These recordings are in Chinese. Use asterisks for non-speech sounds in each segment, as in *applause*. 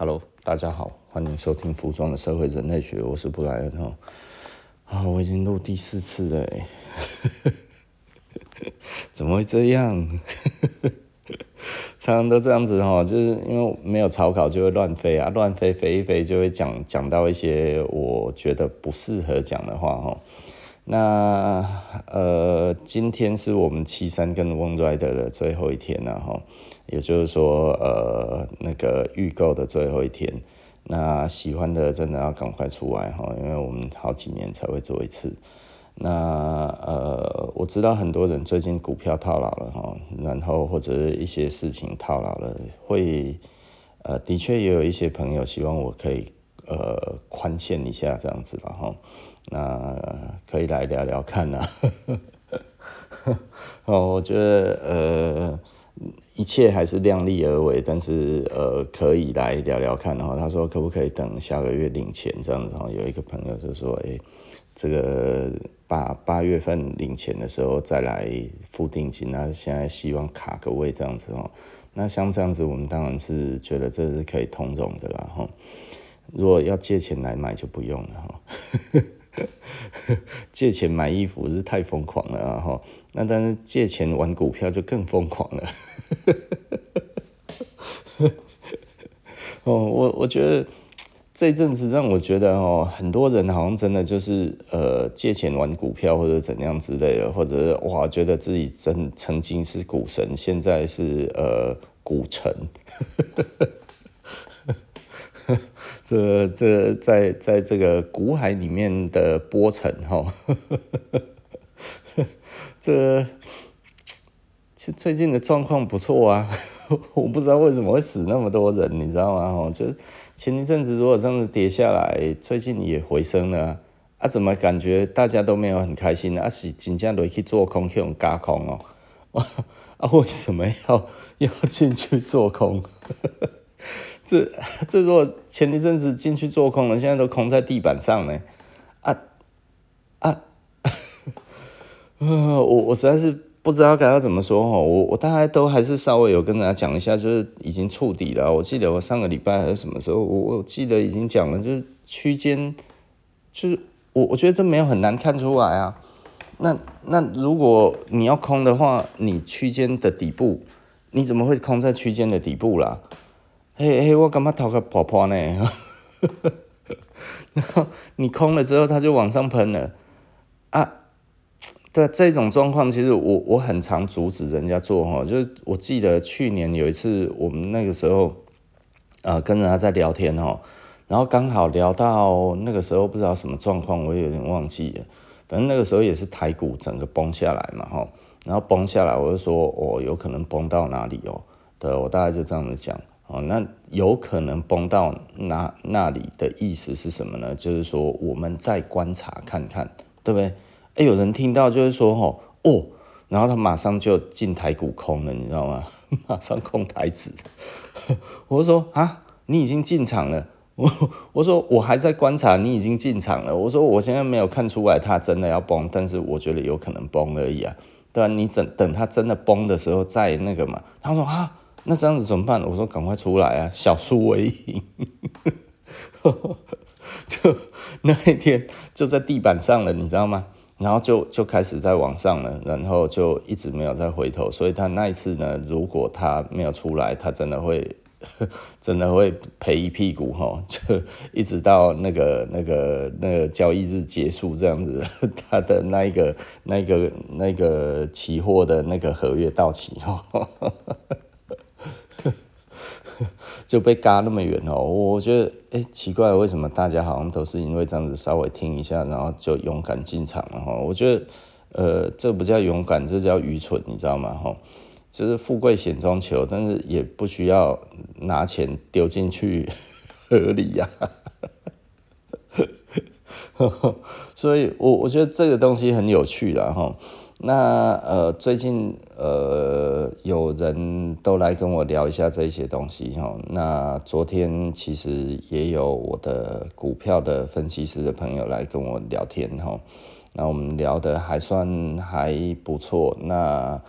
Hello，大家好，欢迎收听《服装的社会人类学》，我是布莱恩哦。啊，我已经录第四次了，*laughs* 怎么会这样？*laughs* 常常都这样子哈，就是因为没有草稿就会乱飞啊，乱飞飞一飞就会讲讲到一些我觉得不适合讲的话哈。那呃，今天是我们七三跟 One Rider 的最后一天了哈，也就是说呃，那个预购的最后一天。那喜欢的真的要赶快出来哈，因为我们好几年才会做一次。那呃，我知道很多人最近股票套牢了哈，然后或者一些事情套牢了，会呃，的确也有一些朋友希望我可以呃宽限一下这样子了哈。那可以来聊聊看呐，*laughs* 哦，我觉得呃一切还是量力而为，但是呃可以来聊聊看哈。他说可不可以等下个月领钱这样子？然后有一个朋友就说，哎，这个八八月份领钱的时候再来付定金，那现在希望卡个位这样子哦。那像这样子，我们当然是觉得这是可以通融的啦哈。如果要借钱来买就不用了哈。*laughs* 借钱买衣服是太疯狂了啊！哈，那但是借钱玩股票就更疯狂了。*laughs* 哦，我我觉得这阵子让我觉得哦，很多人好像真的就是呃借钱玩股票或者怎样之类的，或者是哇觉得自己真曾经是股神，现在是呃股神。这这在在这个股海里面的波层哈，*laughs* 这其最近的状况不错啊，我不知道为什么会死那么多人，你知道吗？哈，就前一阵子如果这样子跌下来，最近也回升了啊，怎么感觉大家都没有很开心啊？是真正落去做空去用加空哦，*laughs* 啊，为什么要要进去做空？*laughs* 这这如果前一阵子进去做空了，现在都空在地板上呢，啊啊，*laughs* 我我实在是不知道该要怎么说哈，我我大概都还是稍微有跟大家讲一下，就是已经触底了。我记得我上个礼拜还是什么时候，我我记得已经讲了，就是区间，就是我我觉得这没有很难看出来啊。那那如果你要空的话，你区间的底部，你怎么会空在区间的底部啦？嘿嘿，我感觉头壳破破呢？*laughs* 然后你空了之后，它就往上喷了啊！对，这种状况其实我我很常阻止人家做哈，就是我记得去年有一次，我们那个时候啊、呃、跟人家在聊天哈，然后刚好聊到那个时候不知道什么状况，我也有点忘记了。反正那个时候也是台股整个崩下来嘛哈，然后崩下来我就说哦，有可能崩到哪里哦？对，我大概就这样子讲。哦，那有可能崩到那那里的意思是什么呢？就是说我们再观察看看，对不对？哎，有人听到就是说，哦，哦，然后他马上就进台股空了，你知道吗？*laughs* 马上空台指。*laughs* 我说啊，你已经进场了。我我说我还在观察，你已经进场了。我说我现在没有看出来它真的要崩，但是我觉得有可能崩而已啊。对吧？你等等它真的崩的时候再那个嘛。他说啊。那这样子怎么办？我说赶快出来啊，小输为赢。*laughs* 就那一天就在地板上了，你知道吗？然后就就开始在往上了，然后就一直没有再回头。所以他那一次呢，如果他没有出来，他真的会 *laughs* 真的会赔一屁股哈，就一直到那个那个那个交易日结束这样子，*laughs* 他的那一个那个那个期货的那个合约到期哈。就被嘎那么远哦，我觉得哎、奇怪，为什么大家好像都是因为这样子稍微听一下，然后就勇敢进场了哈？我觉得呃这不叫勇敢，这叫愚蠢，你知道吗？哈，就是富贵险中求，但是也不需要拿钱丢进去合理呀。*laughs* 所以我我觉得这个东西很有趣的哈。那呃，最近呃，有人都来跟我聊一下这些东西哈。那昨天其实也有我的股票的分析师的朋友来跟我聊天哈。那我们聊得还算还不错。那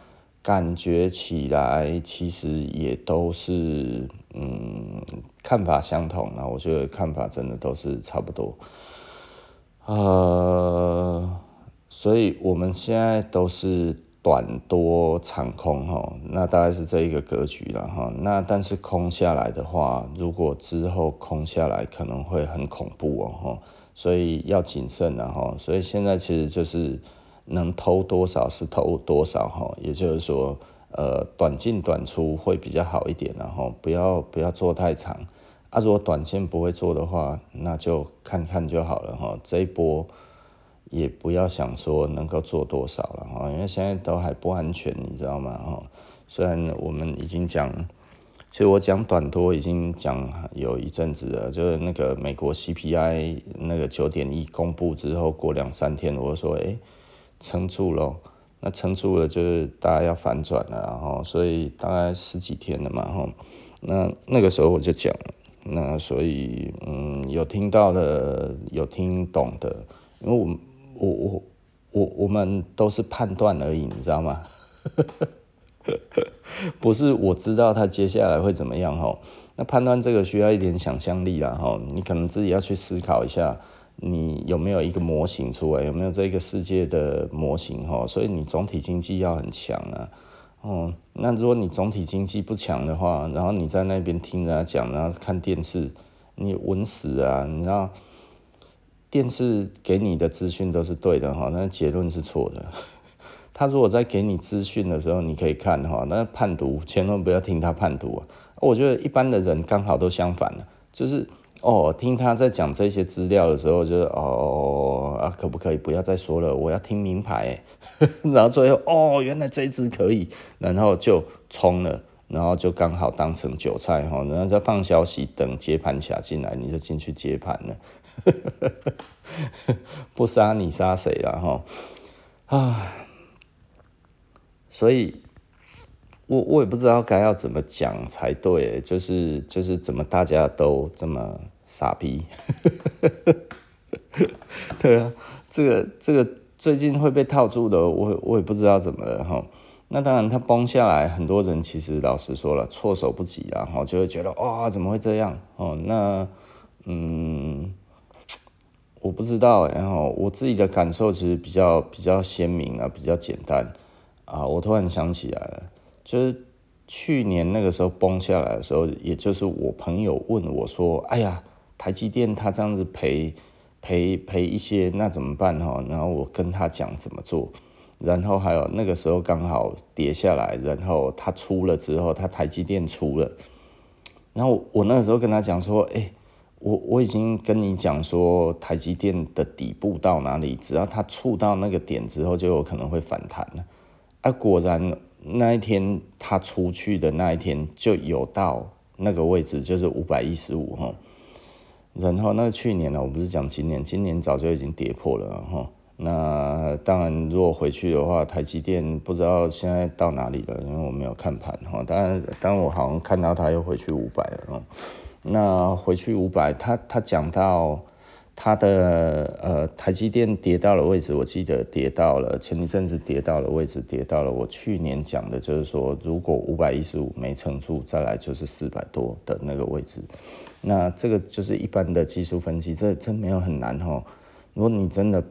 感觉起来其实也都是嗯，看法相同，那我觉得看法真的都是差不多。呃，所以我们现在都是短多长空哈，那大概是这一个格局了哈。那但是空下来的话，如果之后空下来可能会很恐怖哦，所以要谨慎了哈。所以现在其实就是能偷多少是偷多少哈，也就是说。呃，短进短出会比较好一点，然后不要不要做太长。啊，如果短线不会做的话，那就看看就好了哈。这一波也不要想说能够做多少了哈，因为现在都还不安全，你知道吗？哈，虽然我们已经讲，其实我讲短多已经讲有一阵子了，就是那个美国 CPI 那个九点一公布之后，过两三天我说，哎，撑住了。那撑住了，就是大家要反转了，然后所以大概十几天了嘛，哈，那那个时候我就讲，那所以嗯，有听到的，有听懂的，因为我我我我我们都是判断而已，你知道吗？*laughs* 不是我知道他接下来会怎么样，哈，那判断这个需要一点想象力啦，哈，你可能自己要去思考一下。你有没有一个模型出来？有没有这个世界的模型？哈，所以你总体经济要很强啊。哦，那如果你总体经济不强的话，然后你在那边听人家讲，然后看电视，你稳死啊！你知道，电视给你的资讯都是对的哈，那结论是错的。*laughs* 他如果在给你资讯的时候，你可以看哈，那判读千万不要听他判读啊。我觉得一般的人刚好都相反了，就是。哦，听他在讲这些资料的时候，就是哦啊，可不可以不要再说了？我要听明牌。*laughs* 然后最后哦，原来这一支可以，然后就冲了，然后就刚好当成韭菜哈，然后再放消息等接盘侠进来，你就进去接盘了。*laughs* 不杀你杀谁了哈？啊，所以。我我也不知道该要怎么讲才对，就是就是怎么大家都这么傻逼，*laughs* 对啊，这个这个最近会被套住的，我我也不知道怎么了哈。那当然，它崩下来，很多人其实老实说了，措手不及啊，哈，就会觉得哇，怎么会这样？哦，那嗯，我不知道，然后我自己的感受其实比较比较鲜明啊，比较简单啊，我突然想起来了。就是去年那个时候崩下来的时候，也就是我朋友问我说：“哎呀，台积电它这样子赔赔赔一些，那怎么办哈？”然后我跟他讲怎么做，然后还有那个时候刚好跌下来，然后它出了之后，它台积电出了，然后我那个时候跟他讲说：“哎，我我已经跟你讲说台积电的底部到哪里，只要它触到那个点之后，就有可能会反弹了。”啊，果然。那一天它出去的那一天就有到那个位置，就是五百一十五哈。然后那去年呢，我不是讲今年，今年早就已经跌破了哈。那当然，如果回去的话，台积电不知道现在到哪里了，因为我没有看盘哈。当然，当我好像看到它又回去五百了。那回去五百，他他讲到。他的呃，台积电跌到了位置，我记得跌到了前一阵子跌到了位置，跌到了我去年讲的，就是说如果五百一十五没撑住，再来就是四百多的那个位置。那这个就是一般的技术分析，这真没有很难哈。如果你真的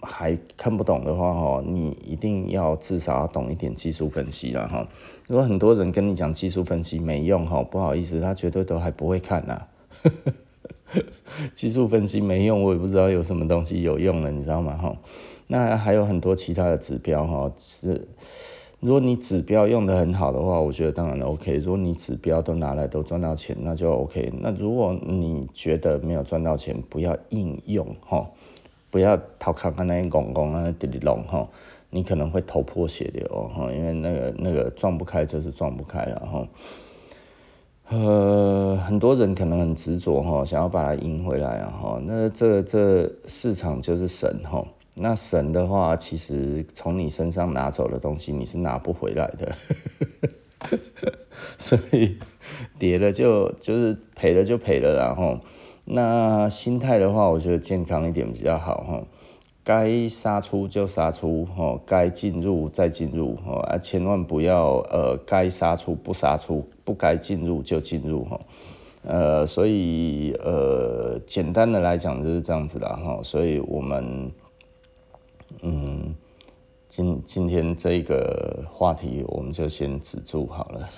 还看不懂的话哈，你一定要至少要懂一点技术分析了哈。如果很多人跟你讲技术分析没用哈，不好意思，他绝对都还不会看呐。*laughs* 技术分析没用，我也不知道有什么东西有用了，你知道吗？哈，那还有很多其他的指标哈，是如果你指标用得很好的话，我觉得当然 OK。如果你指标都拿来都赚到钱，那就 OK。那如果你觉得没有赚到钱，不要硬用哈，不要逃卡卡那公公啊滴滴龙哈，你可能会头破血流哈，因为那个那个撞不开就是撞不开了哈。呃，很多人可能很执着哈，想要把它赢回来啊哈。那这这市场就是神哈。那神的话，其实从你身上拿走的东西，你是拿不回来的。*laughs* 所以跌了就就是赔了就赔了，然后那心态的话，我觉得健康一点比较好哈。该杀出就杀出，吼，该进入再进入，吼啊，千万不要呃，该杀出不杀出，不该进入就进入，吼，呃，所以呃，简单的来讲就是这样子啦，哈，所以我们，嗯，今今天这个话题我们就先止住好了，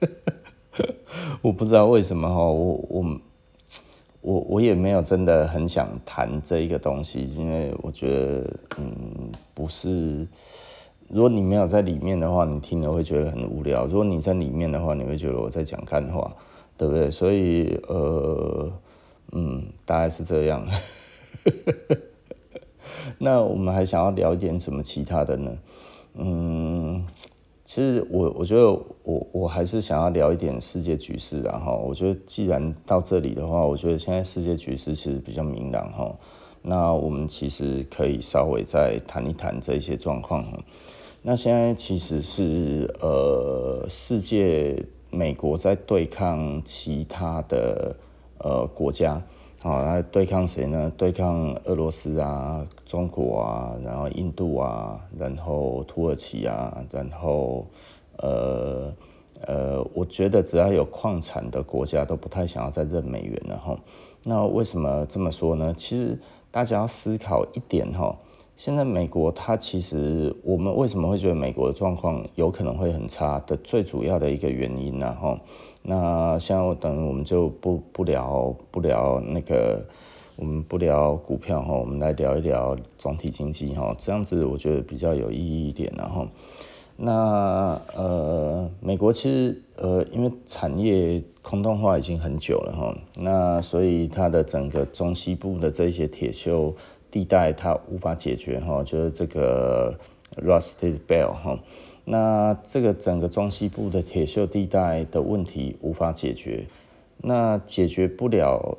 *laughs* 我不知道为什么哈，我我。我我也没有真的很想谈这一个东西，因为我觉得，嗯，不是，如果你没有在里面的话，你听了会觉得很无聊；如果你在里面的话，你会觉得我在讲干话，对不对？所以，呃，嗯，大概是这样。*laughs* 那我们还想要聊一点什么其他的呢？嗯。其实我我觉得我我还是想要聊一点世界局势，然后我觉得既然到这里的话，我觉得现在世界局势其实比较明朗哈。那我们其实可以稍微再谈一谈这些状况。那现在其实是呃，世界美国在对抗其他的呃国家。好，来对抗谁呢？对抗俄罗斯啊、中国啊，然后印度啊，然后土耳其啊，然后呃呃，我觉得只要有矿产的国家都不太想要再认美元了哈。那为什么这么说呢？其实大家要思考一点哈。现在美国它其实我们为什么会觉得美国的状况有可能会很差的最主要的一个原因呢？哈。那现在我等我们就不不聊不聊那个，我们不聊股票哈，我们来聊一聊总体经济哈，这样子我觉得比较有意义一点然后，那呃，美国其实呃，因为产业空洞化已经很久了哈，那所以它的整个中西部的这些铁锈地带它无法解决哈，就是这个 Rusted Belt 哈。那这个整个中西部的铁锈地带的问题无法解决，那解决不了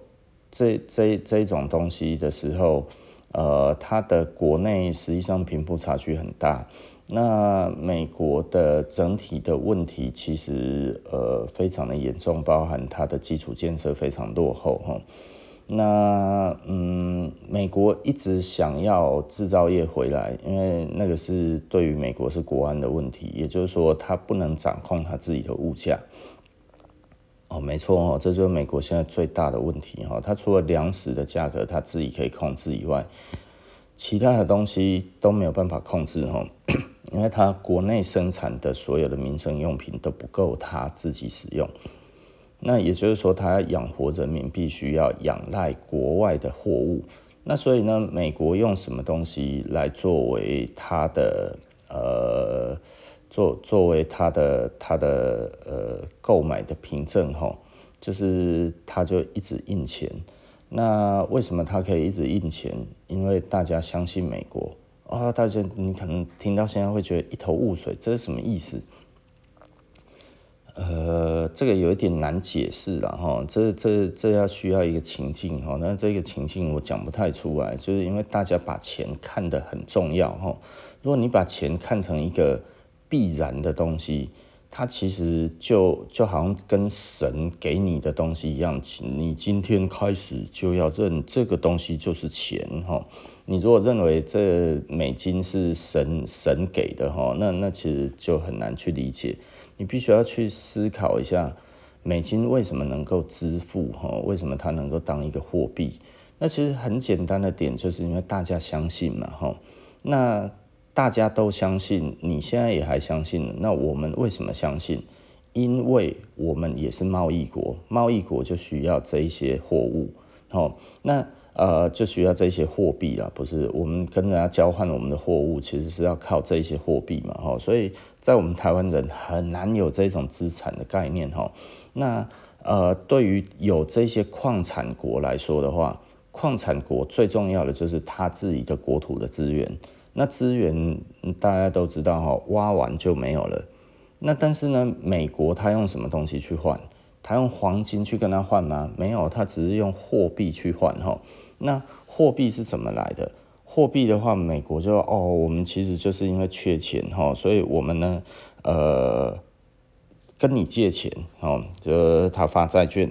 这这这种东西的时候，呃，它的国内实际上贫富差距很大。那美国的整体的问题其实呃非常的严重，包含它的基础建设非常落后哈。那嗯，美国一直想要制造业回来，因为那个是对于美国是国安的问题，也就是说，它不能掌控它自己的物价。哦，没错哦，这就是美国现在最大的问题哈。它除了粮食的价格它自己可以控制以外，其他的东西都没有办法控制哈，*clears throat* 因为它国内生产的所有的民生用品都不够它自己使用。那也就是说，它要养活人民，必须要仰赖国外的货物。那所以呢，美国用什么东西来作为它的呃，作作为他的他的呃购买的凭证哈？就是他就一直印钱。那为什么他可以一直印钱？因为大家相信美国啊、大家你可能听到现在会觉得一头雾水，这是什么意思？呃，这个有一点难解释了哈，这这这要需要一个情境哈，那这个情境我讲不太出来，就是因为大家把钱看得很重要哈。如果你把钱看成一个必然的东西，它其实就就好像跟神给你的东西一样，你今天开始就要认这个东西就是钱哈。你如果认为这美金是神神给的哈，那那其实就很难去理解。你必须要去思考一下，美金为什么能够支付？哈，为什么它能够当一个货币？那其实很简单的点，就是因为大家相信嘛，哈。那大家都相信，你现在也还相信，那我们为什么相信？因为我们也是贸易国，贸易国就需要这一些货物，哈。那呃，就需要这些货币啊，不是我们跟人家交换我们的货物，其实是要靠这些货币嘛，哈，所以在我们台湾人很难有这种资产的概念，哈。那呃，对于有这些矿产国来说的话，矿产国最重要的就是他自己的国土的资源，那资源大家都知道，哈，挖完就没有了。那但是呢，美国他用什么东西去换？他用黄金去跟他换吗？没有，他只是用货币去换，哈。那货币是怎么来的？货币的话，美国就哦，我们其实就是因为缺钱哈，所以我们呢，呃，跟你借钱哦，就他发债券，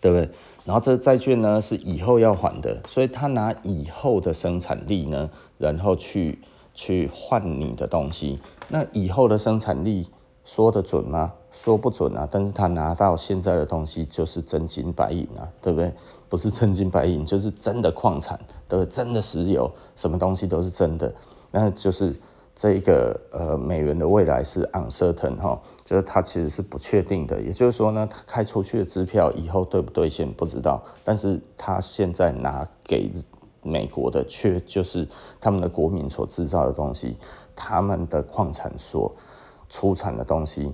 对不对？然后这债券呢是以后要还的，所以他拿以后的生产力呢，然后去去换你的东西。那以后的生产力说得准吗？说不准啊。但是他拿到现在的东西就是真金白银啊，对不对？不是真金白银，就是真的矿产，对不对？真的石油，什么东西都是真的。那就是。这个呃，美元的未来是 uncertain 哈，就是它其实是不确定的。也就是说呢，它开出去的支票以后兑不兑现不知道，但是它现在拿给美国的却就是他们的国民所制造的东西，他们的矿产所出产的东西。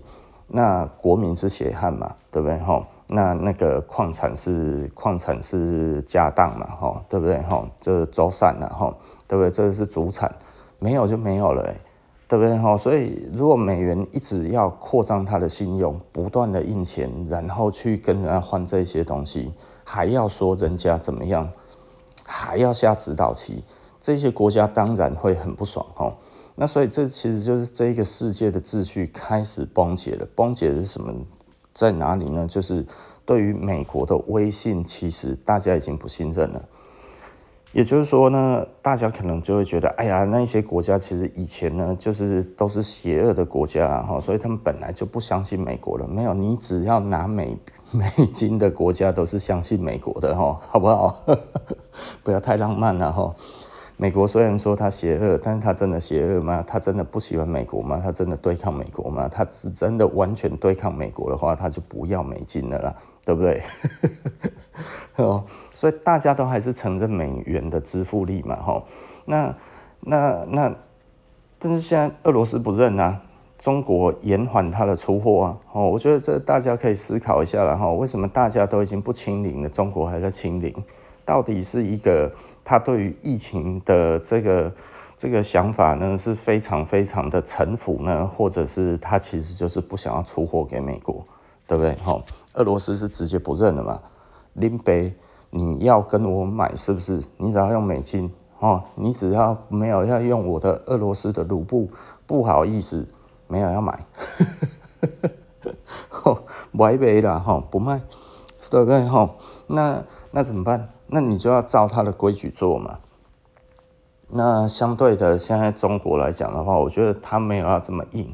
那国民是血汗嘛，对不对哈？那那个矿产是矿产是家当嘛，哈，对不对哈？这走散了哈，对不对？这是主产。没有就没有了，对不对哈？所以如果美元一直要扩张它的信用，不断的印钱，然后去跟人家换这些东西，还要说人家怎么样，还要下指导棋，这些国家当然会很不爽哈。那所以这其实就是这个世界的秩序开始崩解了。崩解是什么？在哪里呢？就是对于美国的威信，其实大家已经不信任了。也就是说呢，大家可能就会觉得，哎呀，那些国家其实以前呢，就是都是邪恶的国家，哈，所以他们本来就不相信美国了。没有，你只要拿美 *laughs* 美金的国家都是相信美国的，哈，好不好？*laughs* 不要太浪漫了，哈。美国虽然说他邪恶，但是他真的邪恶吗？他真的不喜欢美国吗？他真的对抗美国吗？他是真的完全对抗美国的话，他就不要美金了啦，对不对？*laughs* 哦，所以大家都还是承认美元的支付力嘛，哈。那那那，但是现在俄罗斯不认啊，中国延缓它的出货啊，哦，我觉得这大家可以思考一下了哈，为什么大家都已经不清零了，中国还在清零？到底是一个？他对于疫情的这个这个想法呢，是非常非常的臣服呢，或者是他其实就是不想要出货给美国，对不对？好，俄罗斯是直接不认了嘛？林北，你要跟我买是不是？你只要用美金哦，你只要没有要用我的俄罗斯的卢布，不好意思，没有要买，买没了吼，不卖，对不对？吼，那那怎么办？那你就要照他的规矩做嘛。那相对的，现在中国来讲的话，我觉得他没有要这么硬。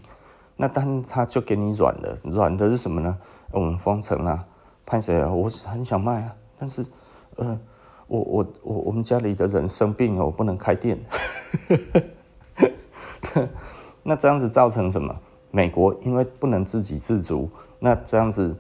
那但他就给你软的，软的是什么呢？我们封城啊，派谁啊？我很想卖啊，但是，呃，我我我我们家里的人生病了，我不能开店。*laughs* 那这样子造成什么？美国因为不能自给自足，那这样子。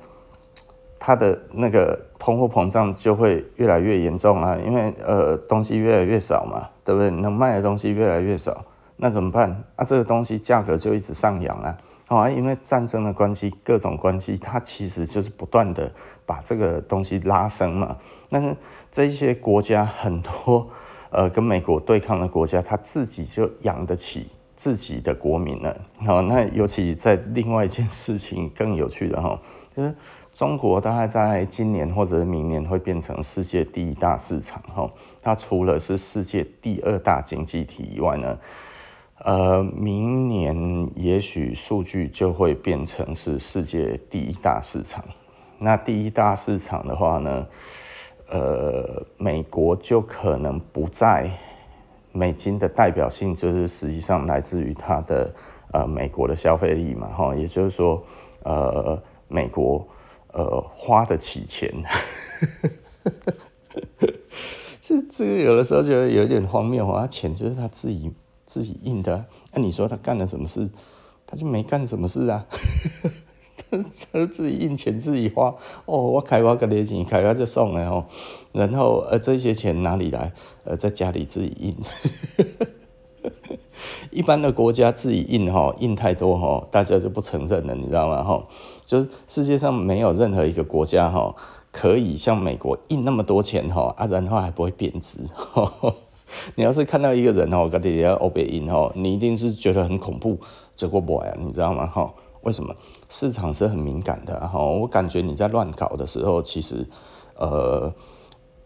它的那个通货膨胀就会越来越严重啊，因为呃东西越来越少嘛，对不对？能卖的东西越来越少，那怎么办？啊，这个东西价格就一直上扬啊，啊，因为战争的关系，各种关系，它其实就是不断的把这个东西拉升嘛。那这一些国家很多呃跟美国对抗的国家，它自己就养得起自己的国民了。好，那尤其在另外一件事情更有趣的哈，就是。中国大概在今年或者是明年会变成世界第一大市场，哈，它除了是世界第二大经济体以外呢，呃，明年也许数据就会变成是世界第一大市场。那第一大市场的话呢，呃，美国就可能不在美金的代表性，就是实际上来自于它的呃美国的消费力嘛，哈，也就是说，呃，美国。呃，花得起钱，*laughs* 这这个有的时候觉得有点荒谬啊！钱就是他自己自己印的，那、你说他干了什么事？他就没干什么事啊，他自己印钱自己花。哦，我开挖个钱，开挖就送了哦。然后呃，这些钱哪里来？呃，在家里自己印。*laughs* 一般的国家自己印哈，印太多哈，大家就不承认了，你知道吗？哈，就是世界上没有任何一个国家哈，可以像美国印那么多钱哈，啊，然后还不会贬值。*laughs* 你要是看到一个人哦，跟你要欧北印哈，你一定是觉得很恐怖，结果不呀，你知道吗？哈，为什么？市场是很敏感的哈，我感觉你在乱搞的时候，其实，呃，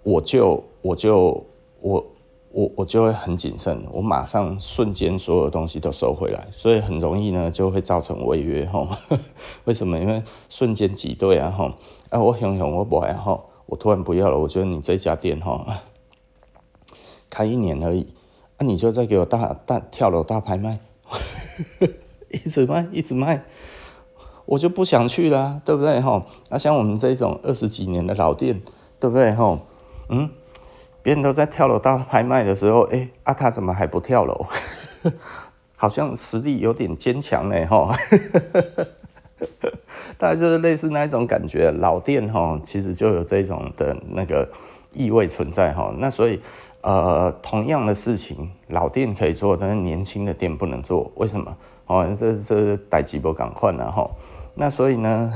我就我就我。我我就会很谨慎，我马上瞬间所有东西都收回来，所以很容易呢就会造成违约哈。*laughs* 为什么？因为瞬间挤兑啊哈，啊我想想我不爱哈，我突然不要了，我觉得你这家店哈，*laughs* 开一年而已，那、你就再给我大大跳楼大拍卖，一直卖一直卖，我就不想去了，对不对哈？那、像我们这种二十几年的老店，对不对哈？嗯，别人都在跳楼大拍卖的时候，哎、啊他怎么还不跳楼？*laughs* 好像实力有点坚强呢，哈，*laughs* 大概就是类似那一种感觉。老店哈，其实就有这种的那个意味存在哈。那所以，呃，同样的事情，老店可以做，但是年轻的店不能做，为什么？哦，这这代志无共款了哈。那所以呢，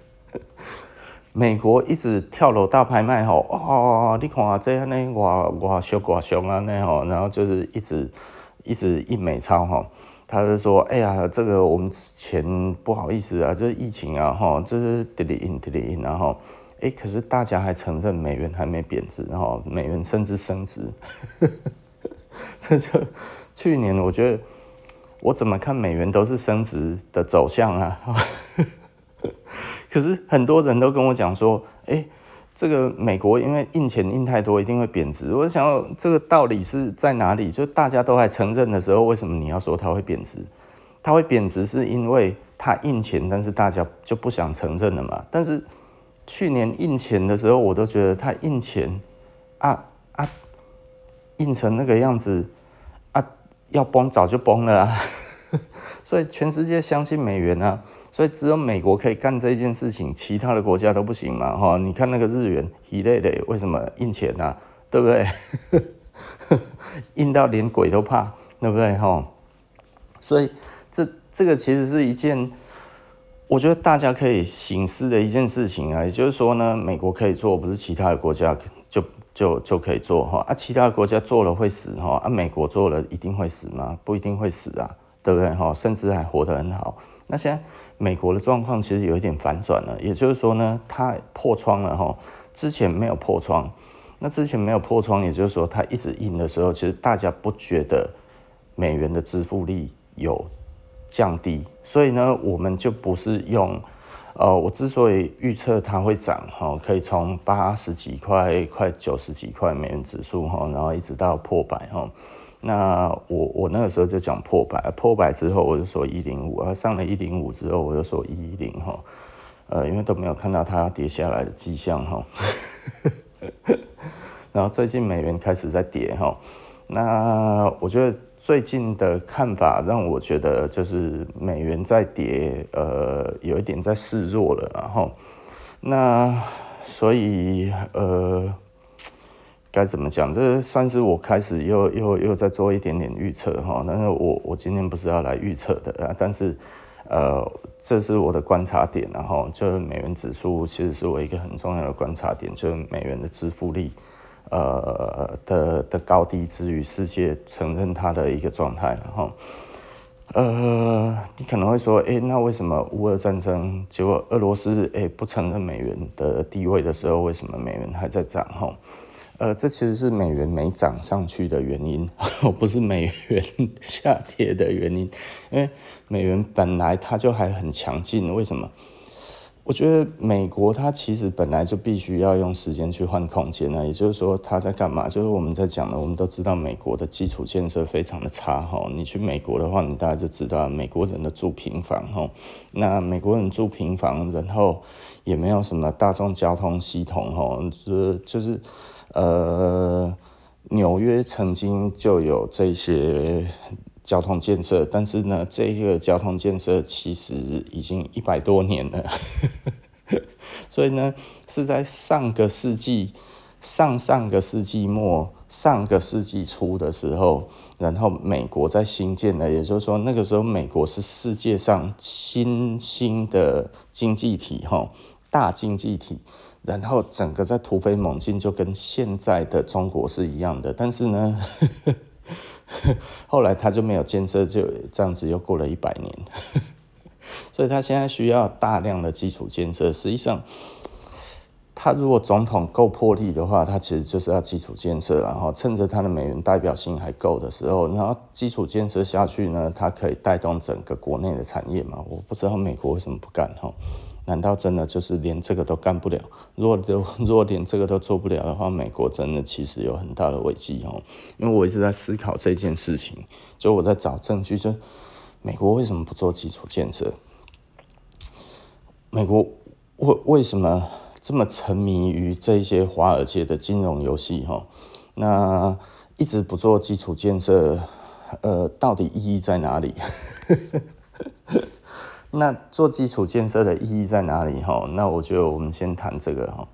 *laughs* 美国一直跳楼大拍卖吼，哦，你看啊，这样呢，哇哇小哇熊啊那吼，然后就是一直。一直印美钞哈，他就说：“哎呀，这个我们钱不好意思啊，就是疫情啊哈，就是滴滴印滴滴印，然后哎，可是大家还承认美元还没贬值，然后美元甚至升值，*laughs* 这就去年我觉得我怎么看美元都是升值的走向啊，*laughs* 可是很多人都跟我讲说，哎。”这个美国因为印钱印太多，一定会贬值。我想要这个道理是在哪里？就大家都还承认的时候，为什么你要说它会贬值？它会贬值是因为它印钱，但是大家就不想承认了嘛。但是去年印钱的时候，我都觉得它印钱啊啊，印成那个样子，要崩早就崩了啊。*laughs* 所以全世界相信美元啊，所以只有美国可以干这一件事情，其他的国家都不行嘛，哈！你看那个日元一类的，为什么印钱啊？对不对？*laughs* 印到连鬼都怕，对不对？哈！所以这这个其实是一件，我觉得大家可以省思的一件事情啊。也就是说呢，美国可以做，不是其他的国家就就可以做哈？啊，其他国家做了会死哈？啊，美国做了一定会死吗？不一定会死啊。对不对？哈，甚至还活得很好。那现在美国的状况其实有一点反转了，也就是说呢，它破窗了哈。之前没有破窗，那之前没有破窗，也就是说它一直印的时候，其实大家不觉得美元的支付力有降低，所以呢，我们就不是用呃，我之所以预测它会涨哈，可以从八十几块、快九十几块美元指数哈，然后一直到破百哈。那我我那个时候就讲破百，破百之后我就说一零五啊，上了一零五之后我就说一一零哈，呃，因为都没有看到它跌下来的迹象哈，*laughs* 然后最近美元开始在跌哈，那我觉得最近的看法让我觉得就是美元在跌，呃，有一点在示弱了，然后那所以呃。该怎么讲？这算是我开始又又又在做一点点预测哈。但是我我今天不是要来预测的。但是呃，这是我的观察点，然后就是美元指数其实是我一个很重要的观察点，就是美元的支付力呃的的高低之于世界承认它的一个状态。然后呃，你可能会说，哎，那为什么乌俄战争结果俄罗斯哎不承认美元的地位的时候，为什么美元还在涨？吼？呃，这其实是美元没涨上去的原因，*laughs* 不是美元 *laughs* 下跌的原因。因为美元本来它就还很强劲，为什么？我觉得美国它其实本来就必须要用时间去换空间呢。也就是说，它在干嘛？就是我们在讲的，我们都知道美国的基础建设非常的差哈。你去美国的话，你大家就知道美国人的住平房哈。那美国人住平房，然后也没有什么大众交通系统哈，就就是。呃，纽约曾经就有这些交通建设，但是呢，这个交通建设其实已经一百多年了，*laughs* 所以呢，是在上个世纪、上上个世纪末、上个世纪初的时候，然后美国在兴建的，也就是说，那个时候美国是世界上新兴的经济体，哈，大经济体。然后整个在突飞猛进，就跟现在的中国是一样的。但是呢，*laughs* 后来他就没有建设，就这样子又过了一百年。*laughs* 所以他现在需要大量的基础建设。实际上，他如果总统够魄力的话，他其实就是要基础建设。然后趁着他的美元代表性还够的时候，然后基础建设下去呢，它可以带动整个国内的产业嘛。我不知道美国为什么不干哈。难道真的就是连这个都干不了？如果都如果连这个都做不了的话，美国真的其实有很大的危机哦。因为我一直在思考这件事情，就我在找证据，就美国为什么不做基础建设？美国为为什么这么沉迷于这些华尔街的金融游戏？哈，那一直不做基础建设，呃，到底意义在哪里？那做基础建设的意义在哪里？哈，那我觉得我们先谈这个哈。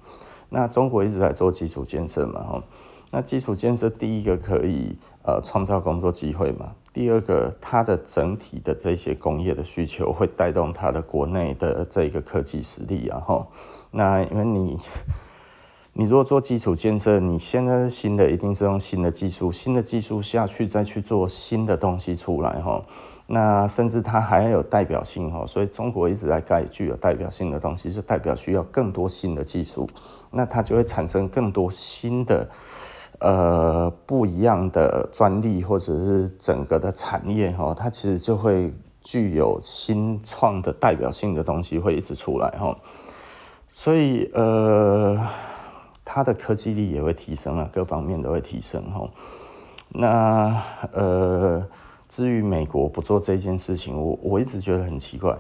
那中国一直在做基础建设嘛？哈，那基础建设第一个可以呃创造工作机会嘛？第二个，它的整体的这些工业的需求会带动它的国内的这个科技实力啊。哈，那因为你你如果做基础建设，你现在新的一定是用新的技术，新的技术下去再去做新的东西出来哈。那甚至它还有代表性哈，所以中国一直在盖具有代表性的东西，就代表需要更多新的技术，那它就会产生更多新的呃不一样的专利或者是整个的产业哈，它其实就会具有新创的代表性的东西会一直出来哈，所以呃它的科技力也会提升啊，各方面都会提升哈，那呃。至于美国不做这件事情，我我一直觉得很奇怪。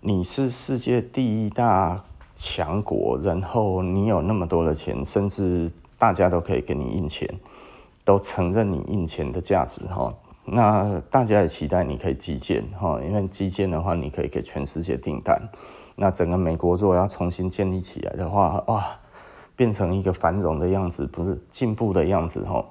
你是世界第一大强国，然后你有那么多的钱，甚至大家都可以给你印钱，都承认你印钱的价值哈。那大家也期待你可以基建哈，因为基建的话，你可以给全世界订单。那整个美国如果要重新建立起来的话，哇，变成一个繁荣的样子，不是进步的样子哈。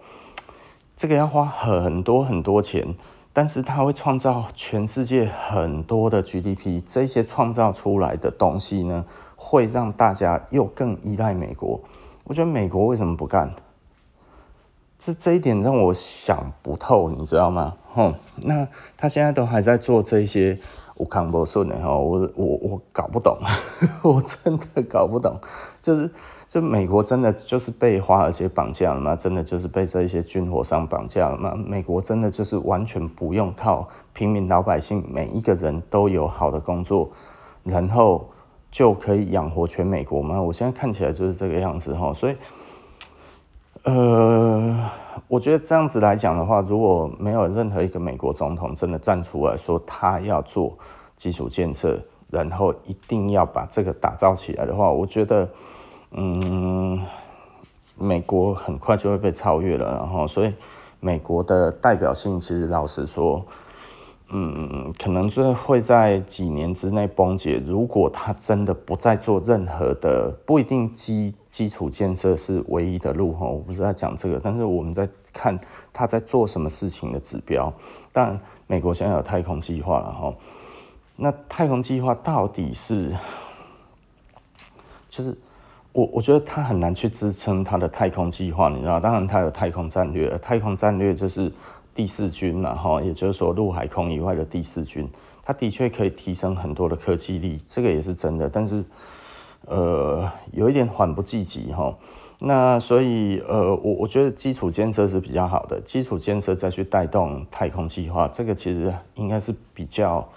这个要花很多很多钱。但是它会创造全世界很多的 GDP，这些创造出来的东西呢，会让大家又更依赖美国。我觉得美国为什么不干？这这一点让我想不透，你知道吗？哼，那他现在都还在做这些无康不顺的哈，我我我搞不懂，*laughs* 我真的搞不懂，就是。这美国真的就是被华尔街绑架了吗？真的就是被这些军火商绑架了吗？美国真的就是完全不用靠平民老百姓，每一个人都有好的工作，然后就可以养活全美国吗？我现在看起来就是这个样子哈，所以，呃，我觉得这样子来讲的话，如果没有任何一个美国总统真的站出来说他要做基础建设，然后一定要把这个打造起来的话，我觉得。嗯，美国很快就会被超越了，然后，所以美国的代表性其实老实说，嗯，可能是会在几年之内崩解。如果他真的不再做任何的，不一定基基础建设是唯一的路哈，我不是在讲这个，但是我们在看他在做什么事情的指标。当然，美国现在有太空计划了哈，那太空计划到底是，就是。我我觉得他很难去支撑他的太空计划，你知道？当然，他有太空战略，太空战略就是第四军嘛，哈，也就是说陆海空以外的第四军，他的确可以提升很多的科技力，这个也是真的。但是，呃，有一点缓不济急，哈。那所以，呃，我我觉得基础建设是比较好的，基础建设再去带动太空计划，这个其实应该是比较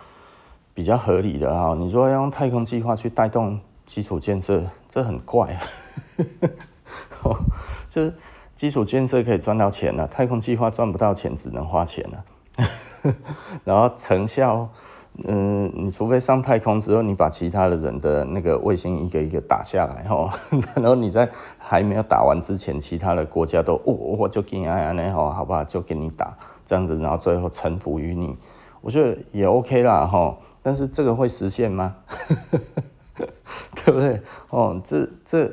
比较合理的哈。你说要用太空计划去带动。基础建设这很怪啊，*laughs* 哦，这基础建设可以赚到钱了，太空计划赚不到钱，只能花钱了。*laughs* 然后成效，嗯，你除非上太空之后，你把其他的人的那个卫星一个一个打下来，哈，*laughs* 然后你在还没有打完之前，其他的国家都，哦，我就给你按按好，好吧，就给你打这样子，然后最后臣服于你，我觉得也 OK 啦，哈，但是这个会实现吗？*laughs* 对不对？哦，这这，因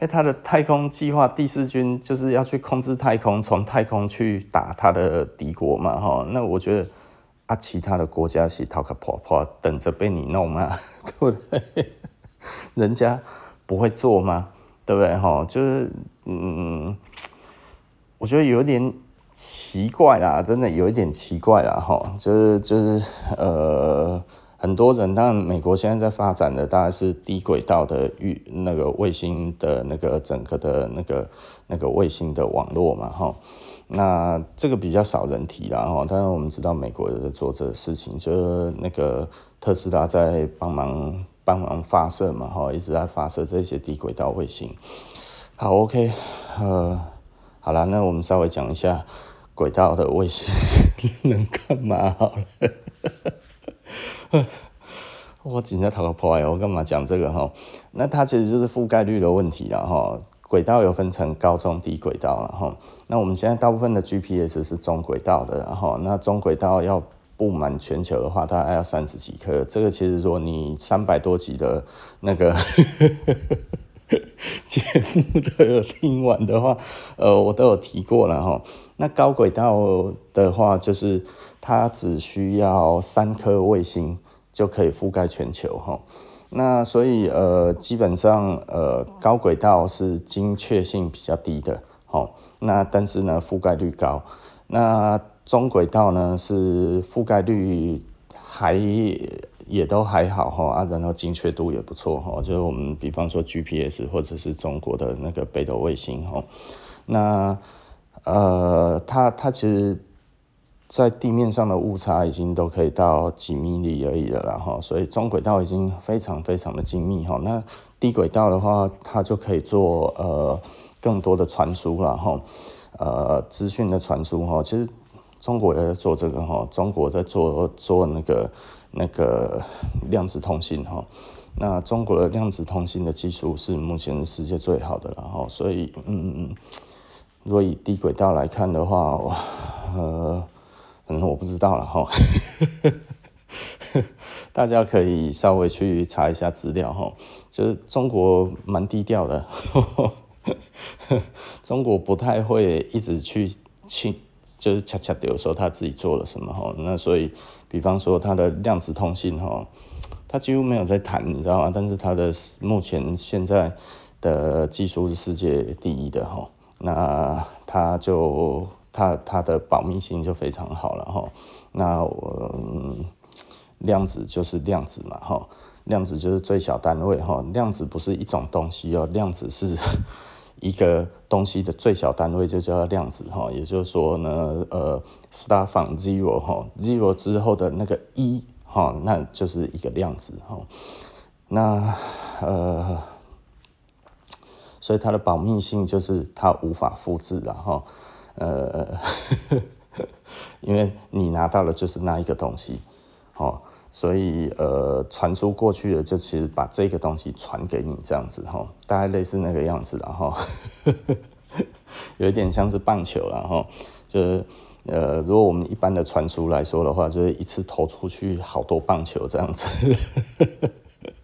为他的太空计划第四军就是要去控制太空，从太空去打他的敌国嘛，哈、那我觉得啊，其他的国家是逃个跑跑，等着被你弄嘛，*laughs* 对不对？*laughs* 人家不会做吗？对不对？哈、就是嗯，我觉得有点奇怪啦，真的有一点奇怪啦，哈、就是就是呃。很多人，当然，美国现在在发展的大概是低轨道的卫那个卫星的那个整个的那个那个卫星的网络嘛，哈，那这个比较少人提啦，哈。当然，我们知道美国有在做这个事情，就是那个特斯拉在帮忙帮忙发射嘛，哈，一直在发射这些低轨道卫星。好，OK，呃，好了，那我们稍微讲一下轨道的卫星 *laughs* 能干嘛好了。*laughs* 我今天讨个破我干嘛讲这个哈？那它其实就是覆盖率的问题了哈。轨道有分成高、中、低轨道了哈。那我们现在大部分的 GPS 是中轨道的，然后那中轨道要布满全球的话，大概要三十几颗。这个其实说你三百多集的那个 *laughs* 节目都有听完的话，呃，我都有提过了哈。那高轨道的话，就是它只需要三颗卫星就可以覆盖全球哈。那所以呃，基本上呃，高轨道是精确性比较低的，齁。那但是呢，覆盖率高。那中轨道呢，是覆盖率还也都还好哈啊，然后精确度也不错哈。就是我们比方说 GPS 或者是中国的那个北斗卫星哈。那呃，它它其实。在地面上的误差已经都可以到几米里而已了，然后所以中轨道已经非常非常的精密哈。那低轨道的话，它就可以做呃更多的传输，然后呃资讯的传输哈。其实中国也在做这个哈，中国在做做那个那个量子通信哈。那中国的量子通信的技术是目前世界最好的，然后所以嗯嗯嗯，如果以低轨道来看的话，呃。可能我不知道了哈，*laughs* 大家可以稍微去查一下资料哈。就是中国蛮低调的，*laughs* 中国不太会一直去清，就是恰恰的说他自己做了什么哈。那所以，比方说他的量子通信哈，他几乎没有在谈，你知道吗？但是他的目前现在的技术是世界第一的哈，那他就。它它的保密性就非常好了哈，那我、嗯、量子就是量子嘛哈，量子就是最小单位哈，量子不是一种东西哦，量子是 *laughs* 一个东西的最小单位就叫量子哈，也就是说呢，呃，start from zero 哈，zero 之后的那个一哈，那就是一个量子哈，那呃，所以它的保密性就是它无法复制了哈。呃，*laughs* 因为你拿到的就是那一个东西，哦，所以呃，传输过去的就其实把这个东西传给你这样子哈，大概类似那个样子，然后 *laughs* 有一点像是棒球，然后就是呃，如果我们一般的传输来说的话，就是一次投出去好多棒球这样子。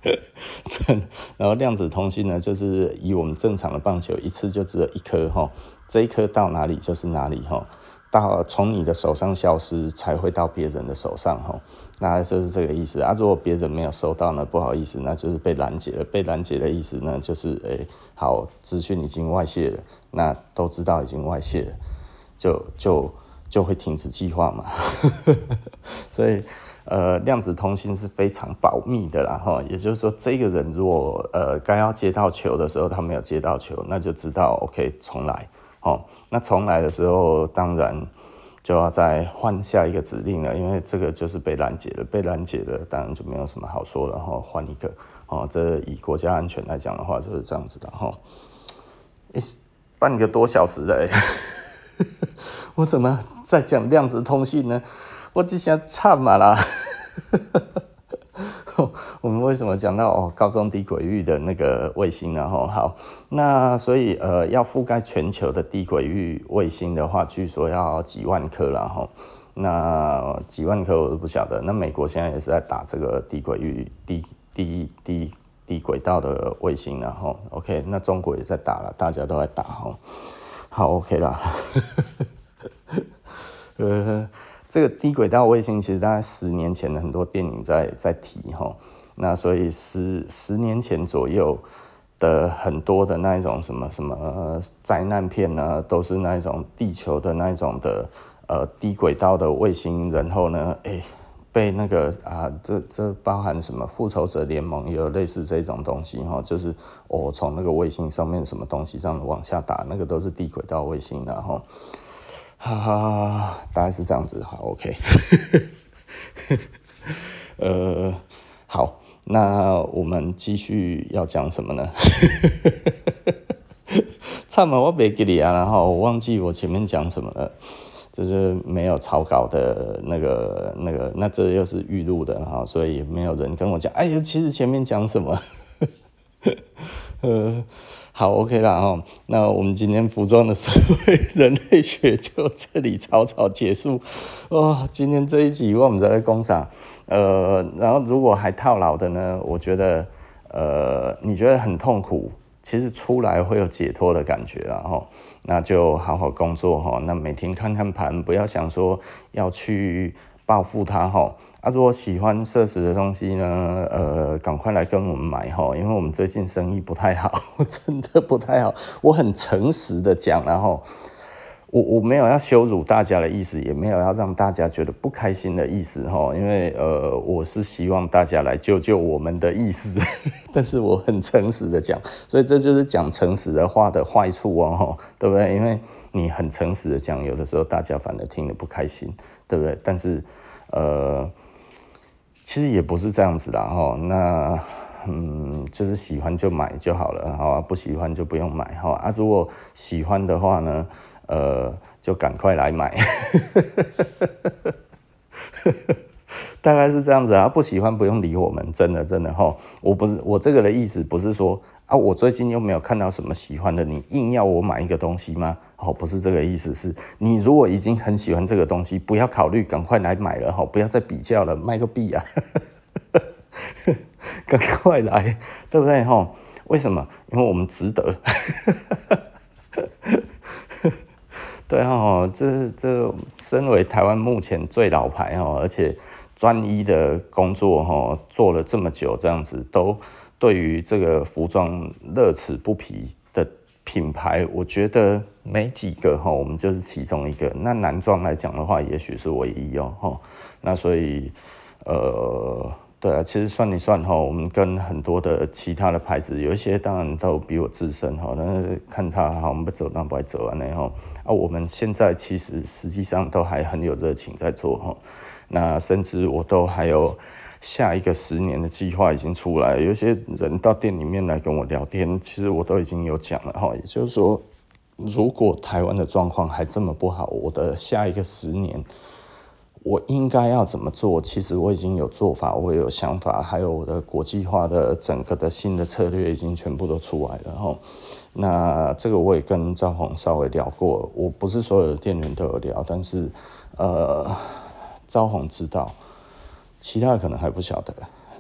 *laughs* 然后量子通信呢，就是以我们正常的棒球，一次就只有一颗哈，这一颗到哪里就是哪里哈，到从你的手上消失才会到别人的手上哈，那就是这个意思啊。如果别人没有收到呢，不好意思，那就是被拦截了。被拦截的意思呢，就是诶，好，资讯已经外泄了，那都知道已经外泄了，就就就会停止计划嘛，*laughs* 所以。呃，量子通信是非常保密的啦，哈，也就是说，这个人如果呃该要接到球的时候，他没有接到球，那就知道 OK 重来，哦，那重来的时候，当然就要再换下一个指令了，因为这个就是被拦截了，被拦截了，当然就没有什么好说了，哈，换一个，哦，这以国家安全来讲的话，就是这样子的，哈，半个多小时了，*laughs* 我怎么在讲量子通信呢？我只想唱嘛啦，*laughs* 我们为什么讲到哦高中低轨域的那个卫星呢？吼，好，那所以呃要覆盖全球的低轨域卫星的话，据说要几万颗了吼，那几万颗我都不晓得。那美国现在也是在打这个低轨域低低低低轨道的卫星然后 OK，那中国也在打了，大家都在打吼，好 OK 啦，*laughs* 呃。这个低轨道卫星其实大概十年前的很多电影在在提哈，那所以十十年前左右的很多的那一种什么什么灾难片呢，都是那一种地球的那一种的呃低轨道的卫星，然后呢，哎，被那个啊，这这包含什么复仇者联盟也有类似这种东西哈，就是我从那个卫星上面什么东西这样往下打，那个都是低轨道卫星然后。哈哈，大概是这样子，好，OK，*laughs* 呃，好，那我们继续要讲什么呢？*laughs* 唱嘛，我别给你啊，然后我忘记我前面讲什么了，就是没有草稿的那个那个，那这又是预录的哈，所以没有人跟我讲。哎呀，其实前面讲什么？*laughs* 呃，好，OK 啦哈。那我们今天服装的社会 *laughs* 人类学就这里草草结束。哇、哦，今天这一集我们在讲啥？呃，然后如果还套牢的呢？我觉得，呃，你觉得很痛苦。其实出来会有解脱的感觉，然后那就好好工作哈。那每天看看盘，不要想说要去报复它哈。啊，如果喜欢社食的东西呢，呃，赶快来跟我们买哈，因为我们最近生意不太好，*laughs* 真的不太好。我很诚实的讲，然后。我我没有要羞辱大家的意思，也没有要让大家觉得不开心的意思哈，因为呃，我是希望大家来救救我们的意思，*laughs* 但是我很诚实的讲，所以这就是讲诚实的话的坏处哦，对不对？因为你很诚实的讲，有的时候大家反而听得不开心，对不对？但是呃，其实也不是这样子的哈，那嗯，就是喜欢就买就好了，好，不喜欢就不用买哈啊，如果喜欢的话呢？呃，就赶快来买，*laughs* 大概是这样子啊。不喜欢不用理我们，真的真的哈。我不是我这个的意思，不是说啊，我最近又没有看到什么喜欢的，你硬要我买一个东西吗？哦，不是这个意思，是你如果已经很喜欢这个东西，不要考虑，赶快来买了齁，不要再比较了，卖个币啊，赶快来，对不对齁？为什么？因为我们值得。对哈，这这身为台湾目前最老牌哈，而且专一的工作哈，做了这么久，这样子都对于这个服装乐此不疲品牌，我觉得没几个哈，我们就是其中一个。那男装来讲的话，也许是唯一哦哈。那所以呃。对啊，其实算一算哈，我们跟很多的其他的牌子，有一些当然都比我资深哈，但是看他哈，我们不走那不走完了哈。啊，我们现在其实实际上都还很有热情在做哈。那甚至我都还有下一个十年的计划已经出来，有些人到店里面来跟我聊天，其实我都已经有讲了哈。也就是说，如果台湾的状况还这么不好，我的下一个十年。我应该要怎么做？其实我已经有做法，我有想法，还有我的国际化的整个的新的策略已经全部都出来了哈。那这个我也跟赵红稍微聊过，我不是所有的店员都有聊，但是呃，赵红知道，其他可能还不晓得。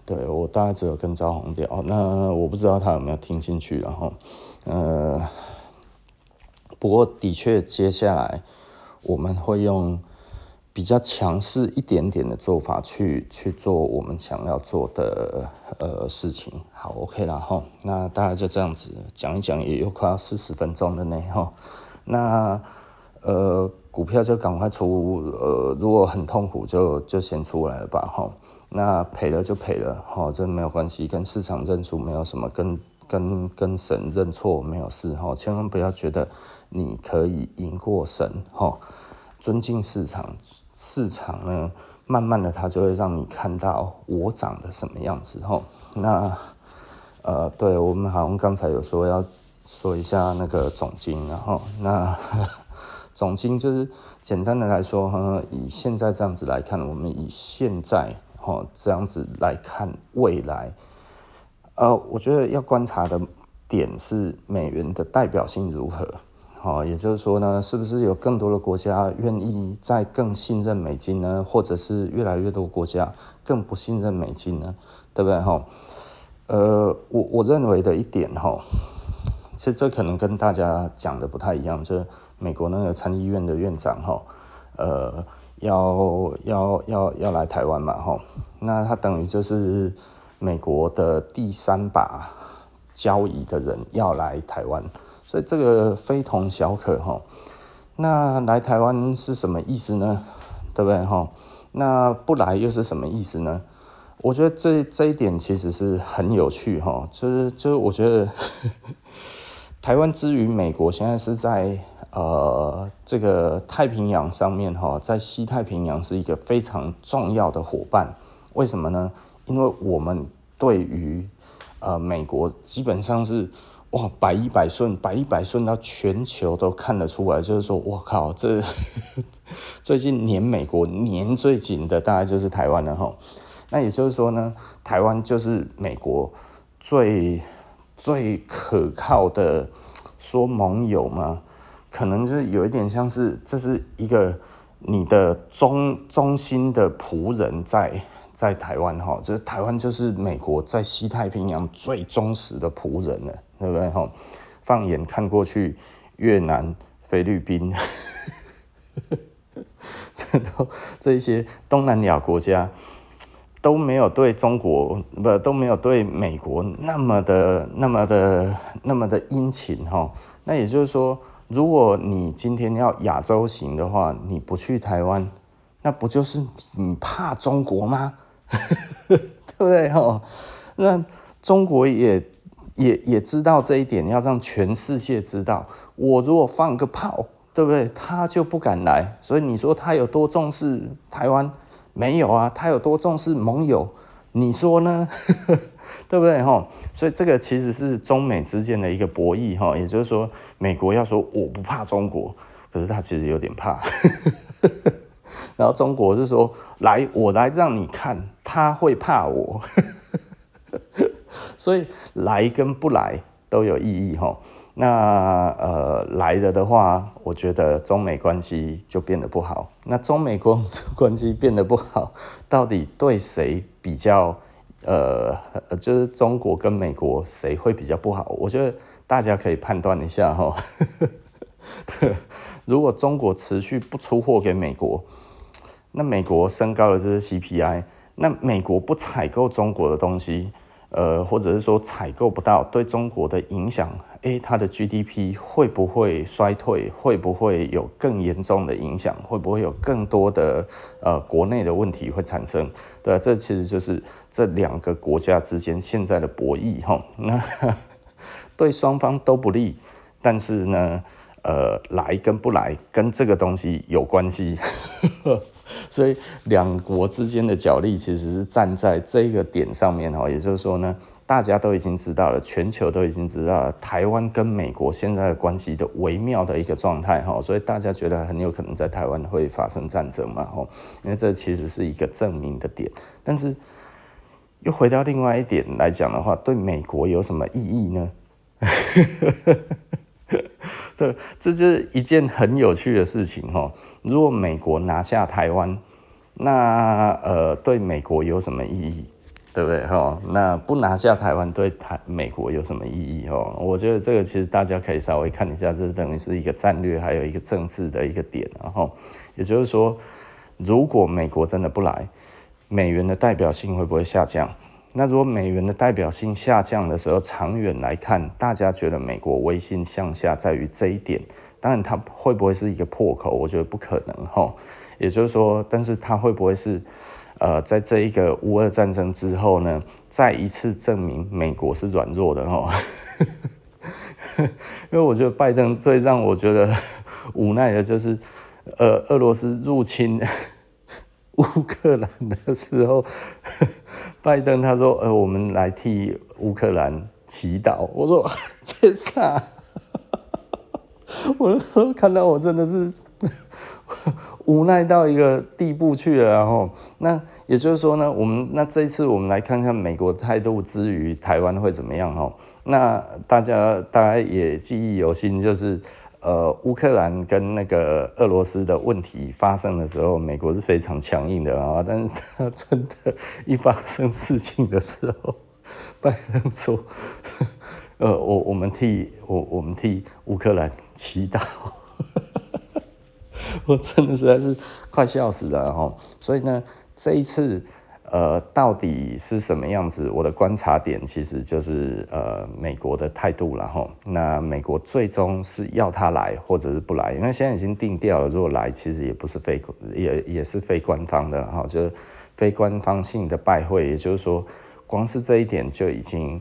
对，我大概只有跟赵宏聊，那我不知道他有没有听进去，然后呃，不过的确接下来我们会用。比较强势一点点的做法去去做我们想要做的呃事情，好，OK 了哈。那大概就这样子讲一讲，也有快要四十分钟了呢哈。那呃股票就赶快出，呃如果很痛苦就就先出来了吧哈。那赔了就赔了哈，这没有关系，跟市场认输没有什么，跟跟跟神认错没有事哈。千万不要觉得你可以赢过神哈。尊敬市场，市场呢，慢慢的它就会让你看到我长得什么样子哈。那呃，对我们好像刚才有说要说一下那个总经，然后那总经就是简单的来说哈，以现在这样子来看，我们以现在哈这样子来看未来，呃，我觉得要观察的点是美元的代表性如何。好，也就是说呢，是不是有更多的国家愿意再更信任美金呢？或者是越来越多国家更不信任美金呢？对不对？哈，呃，我我认为的一点哈，其实这可能跟大家讲的不太一样，就是美国那个参议院的院长哈，呃，要要要要来台湾嘛，哈，那他等于就是美国的第三把交椅的人要来台湾。所以这个非同小可哈，那来台湾是什么意思呢？对不对哈？那不来又是什么意思呢？我觉得这这一点其实是很有趣哈，就是就是我觉得 *laughs* 台湾之于美国现在是在呃这个太平洋上面哈，在西太平洋是一个非常重要的伙伴。为什么呢？因为我们对于呃美国基本上是哇百依百顺，百依百顺到全球都看得出来，就是说我靠，这 *laughs* 最近黏美国黏最紧的大概就是台湾了哈。那也就是说呢，台湾就是美国最最可靠的说盟友嘛，可能就是有一点像是这是一个你的忠忠心的仆人在在台湾哈，就是台湾就是美国在西太平洋最忠实的仆人了，对不对哈？放眼看过去，越南、菲律宾，*laughs* 这都这一些东南亚国家。都没有对中国不都没有对美国那么的那么的那么的殷勤哈，那也就是说，如果你今天要亚洲行的话，你不去台湾，那不就是你怕中国吗？*laughs* 对不对哈？那中国也也也知道这一点，要让全世界知道，我如果放个炮，对不对？他就不敢来。所以你说他有多重视台湾？没有啊，他有多重视盟友？你说呢？对不对哈？所以这个其实是中美之间的一个博弈哈，也就是说，美国要说我不怕中国，可是他其实有点怕。*laughs* 然后中国就说来，我来让你看，他会怕我。*laughs* 所以来跟不来都有意义哈。那呃来了的话，我觉得中美关系就变得不好。那中美关关系变得不好，到底对谁比较呃，*laughs* 就是中国跟美国谁会比较不好？我觉得大家可以判断一下哈。*laughs* 如果中国持续不出货给美国，那美国升高了就是 CPI，那美国不采购中国的东西。呃，或者是说采购不到，对中国的影响，诶，它的 GDP 会不会衰退？会不会有更严重的影响？会不会有更多的呃国内的问题会产生？对，这其实就是这两个国家之间现在的博弈哈。那 *laughs* 对双方都不利，但是呢，呃，来跟不来跟这个东西有关系。*laughs* 所以两国之间的角力其实是站在这个点上面哈，也就是说呢，大家都已经知道了，全球都已经知道了台湾跟美国现在的关系的微妙的一个状态哈，所以大家觉得很有可能在台湾会发生战争嘛哈，因为这其实是一个证明的点，但是又回到另外一点来讲的话，对美国有什么意义呢？*laughs* 对，这是一件很有趣的事情哈。如果美国拿下台湾，那呃，对美国有什么意义？对不对哈？那不拿下台湾，对台美国有什么意义哈？我觉得这个其实大家可以稍微看一下，这等于是一个战略，还有一个政治的一个点。然后，也就是说，如果美国真的不来，美元的代表性会不会下降？那如果美元的代表性下降的时候，长远来看，大家觉得美国威信向下在于这一点。当然，它会不会是一个破口？我觉得不可能哈。也就是说，但是它会不会是呃，在这一个乌俄战争之后呢，再一次证明美国是软弱的哈？*laughs* 因为我觉得拜登最让我觉得无奈的就是，呃，俄罗斯入侵。乌克兰的时候，*laughs* 拜登他说：“呃，我们来替乌克兰祈祷。”我说：“ *laughs* 这啥？” *laughs* 我说：“看到我真的是无奈到一个地步去了。”然后，那也就是说呢，我们那这一次我们来看看美国态度之于台湾会怎么样？哈，那大家大家也记忆犹新，就是。呃，乌克兰跟那个俄罗斯的问题发生的时候，美国是非常强硬的啊。但是他真的，一发生事情的时候，拜登说：“呃，我我们替我我们替乌克兰祈祷。”我真的实在是快笑死了哈。所以呢，这一次。呃，到底是什么样子？我的观察点其实就是呃，美国的态度了哈。那美国最终是要他来，或者是不来？因为现在已经定调了，如果来，其实也不是非也也是非官方的哈，就是非官方性的拜会。也就是说，光是这一点就已经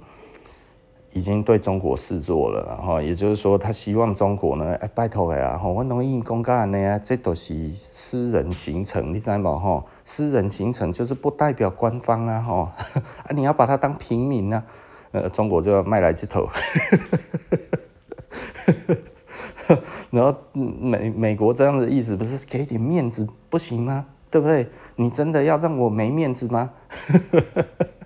已经对中国示弱了，然后也就是说，他希望中国呢，哎，拜托呀，吼，我弄印公告呢，这都是私人行程，你知道吗？吼，私人行程就是不代表官方啊，吼，*laughs* 啊，你要把它当平民啊，呃，中国就要卖来这头，*laughs* 然后美美国这样的意思不是给点面子不行吗？对不对？你真的要让我没面子吗？*laughs*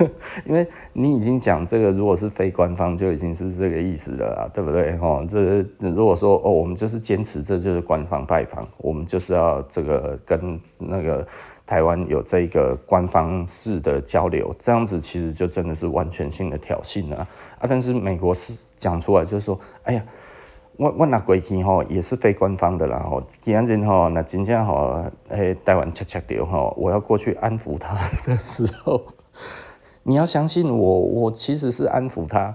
*laughs* 因为你已经讲这个，如果是非官方，就已经是这个意思了啊，对不对？哦，这如果说哦，我们就是坚持这就是官方拜访，我们就是要这个跟那个台湾有这个官方式的交流，这样子其实就真的是完全性的挑衅了啊！但是美国是讲出来就是说，哎呀，我我那过去吼也是非官方的啦吼，既然真吼那真正吼，哎，台湾恰恰掉吼，我要过去安抚他的时候。你要相信我，我其实是安抚他。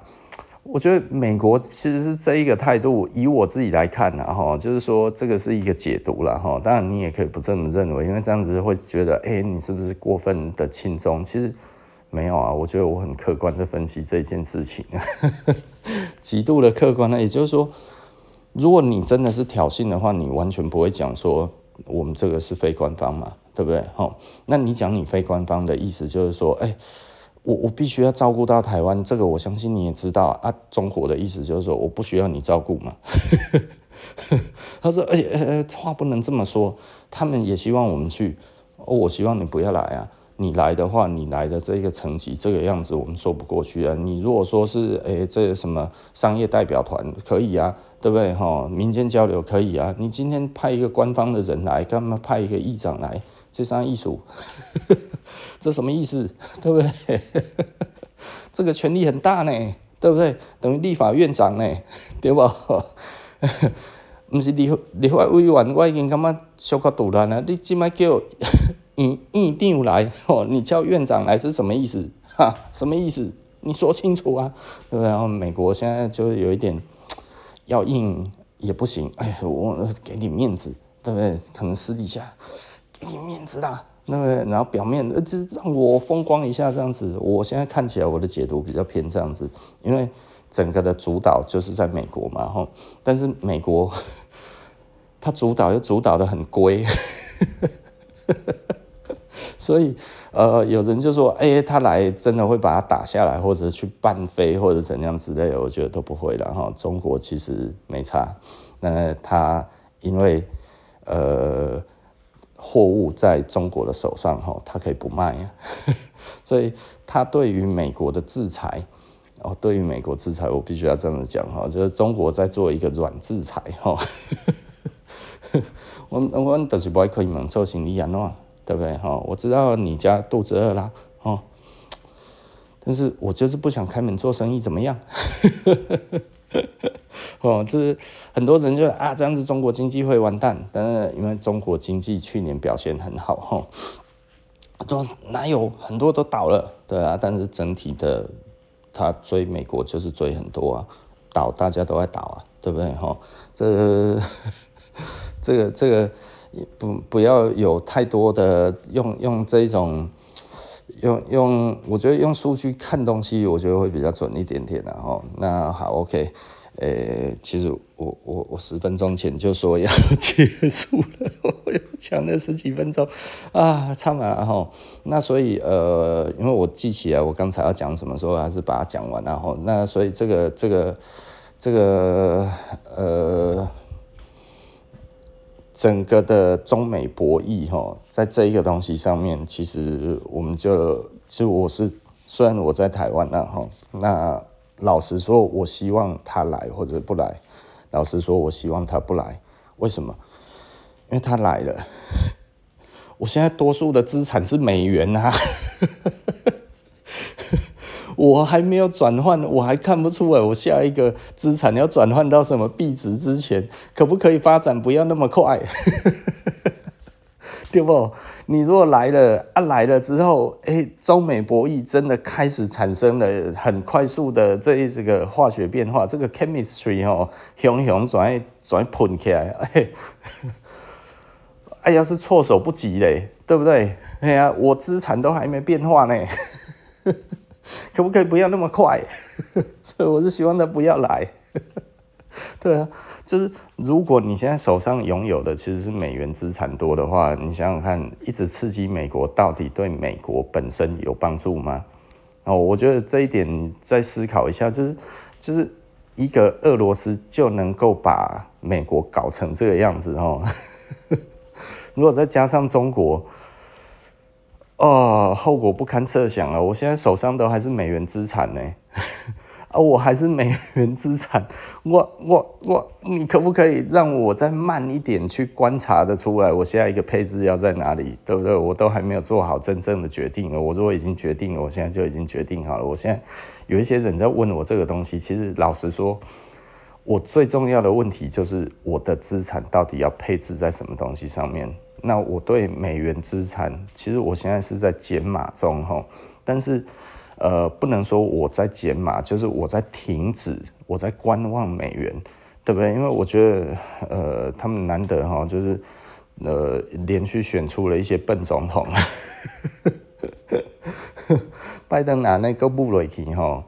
我觉得美国其实是这一个态度，以我自己来看呢，哈，就是说这个是一个解读了哈。当然你也可以不这么认为，因为这样子会觉得，哎，你是不是过分的轻重？其实没有啊，我觉得我很客观的分析这件事情，*laughs* 极度的客观呢。也就是说，如果你真的是挑衅的话，你完全不会讲说我们这个是非官方嘛，对不对？哈，那你讲你非官方的意思就是说，哎。我我必须要照顾到台湾，这个我相信你也知道啊。中国的意思就是说，我不需要你照顾嘛。*laughs* 他说，哎哎，话不能这么说，他们也希望我们去。哦，我希望你不要来啊。你来的话，你来的这个成绩这个样子，我们说不过去啊。你如果说是，哎，这什么商业代表团可以啊，对不对？哈，民间交流可以啊。你今天派一个官方的人来，干嘛派一个议长来？这啥艺术？这什么意思？*laughs* 对不对？这个权力很大呢，对不对？等于立法院长呢，*laughs* 对不？*laughs* 不是立立法委员，我已经感觉小可赌烂了。你今麦叫院院长来，哦，你叫院长来是什么意思？哈，什么意思？你说清楚啊，对不对？然后美国现在就有一点 *tsk* 要硬也不行，哎，我给你面子，对不对？可能私底下。给你面子啦，那个，然后表面呃，就是让我风光一下这样子。我现在看起来我的解读比较偏这样子，因为整个的主导就是在美国嘛，吼。但是美国 *laughs* 他主导又主导得很龟，*laughs* 所以呃，有人就说，哎、他来真的会把他打下来，或者去半飞，或者怎样之类的，我觉得都不会了哈。中国其实没差，那他因为呃。货物在中国的手上，哈，他可以不卖呀，*laughs* 所以他对于美国的制裁，哦，对于美国制裁，我必须要这么讲，哈，就是中国在做一个软制裁，哈，*laughs* 我我都是不可以猛做行李啊，对不对，哈，我知道你家肚子饿啦，哦，但是我就是不想开门做生意，怎么样？*laughs* *laughs* 哦，这是很多人就啊，这样子中国经济会完蛋。但是因为中国经济去年表现很好，哈、哦，都哪有很多都倒了，对啊。但是整体的，他追美国就是追很多啊，倒大家都在倒啊，对不对？哈、哦，这 *laughs* 这个这个不不要有太多的用用这种用用，我觉得用数据看东西，我觉得会比较准一点点的哈、那好，OK。呃、其实我我我十分钟前就说要 *laughs* 结束了，我又讲了十几分钟啊，唱完了哈。那所以呃，因为我记起来我刚才要讲什么时候，还是把它讲完然后。那所以这个这个这个呃，整个的中美博弈哈，在这一个东西上面，其实我们就就我是虽然我在台湾那哈那。老实说，我希望他来或者不来。老实说，我希望他不来。为什么？因为他来了，我现在多数的资产是美元啊，我还没有转换，我还看不出来我下一个资产要转换到什么币值之前，可不可以发展不要那么快？*laughs* 对不？你如果来了啊，来了之后，哎，中美博弈真的开始产生了很快速的这一这个化学变化，这个 chemistry 哦，熊熊转转喷起来，哎，哎，要是措手不及嘞，对不对？哎呀，我资产都还没变化呢，*laughs* 可不可以不要那么快？*laughs* 所以我是希望他不要来。*laughs* 对啊，就是如果你现在手上拥有的其实是美元资产多的话，你想想看，一直刺激美国到底对美国本身有帮助吗？哦，我觉得这一点再思考一下，就是就是一个俄罗斯就能够把美国搞成这个样子哦。如果再加上中国，哦，后果不堪设想了。我现在手上都还是美元资产呢。*laughs* 啊，我还是美元资产，我我我，你可不可以让我再慢一点去观察得出来，我下一个配置要在哪里，对不对？我都还没有做好真正的决定了。我如果已经决定了，我现在就已经决定好了。我现在有一些人在问我这个东西，其实老实说，我最重要的问题就是我的资产到底要配置在什么东西上面。那我对美元资产，其实我现在是在减码中哈，但是。呃，不能说我在减码，就是我在停止，我在观望美元，对不对？因为我觉得，呃，他们难得哈，就是呃，连续选出了一些笨总统，*laughs* 拜登拿那个布雷奇哈。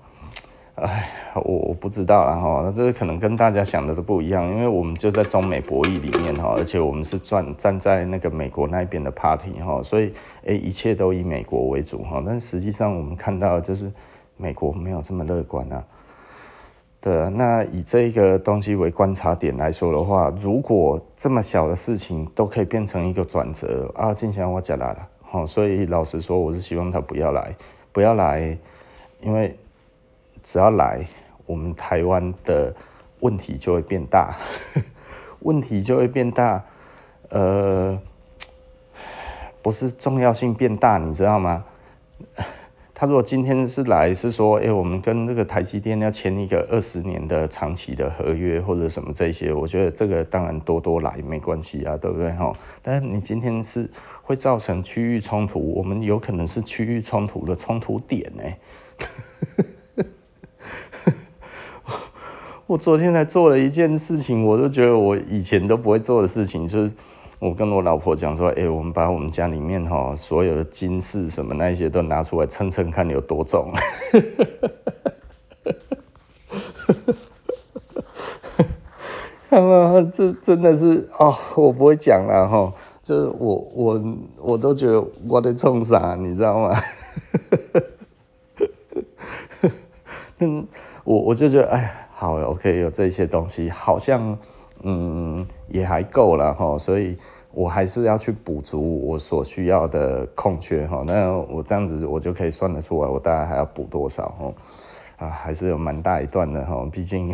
哎，我我不知道啦哈，那这个可能跟大家想的都不一样，因为我们就在中美博弈里面哈，而且我们是站站在那个美国那边的 party 哈，所以哎，一切都以美国为主哈。但实际上我们看到就是美国没有这么乐观啊。对啊，那以这个东西为观察点来说的话，如果这么小的事情都可以变成一个转折啊，今天我讲来了哈，所以老实说，我是希望他不要来，不要来，因为。只要来，我们台湾的问题就会变大，*laughs* 问题就会变大。呃，不是重要性变大，你知道吗？*laughs* 他如果今天是来，是说，哎，我们跟这个台积电要签一个二十年的长期的合约，或者什么这些，我觉得这个当然多多来没关系啊，对不对？哈，但是你今天是会造成区域冲突，我们有可能是区域冲突的冲突点呢。*laughs* 我昨天才做了一件事情，我都觉得我以前都不会做的事情，就是我跟我老婆讲说，哎，我们把我们家里面哈所有的金饰什么那些都拿出来称称看有多重。*laughs* 看嘛，这真的是哦，我不会讲了哈，就是我我我都觉得我在冲啥，你知道吗？*laughs* 嗯，我我就觉得哎。好，OK，有这些东西，好像嗯也还够了哈，所以我还是要去补足我所需要的空缺哈。那我这样子，我就可以算得出来，我大概还要补多少哈？啊，还是有蛮大一段的哈，毕竟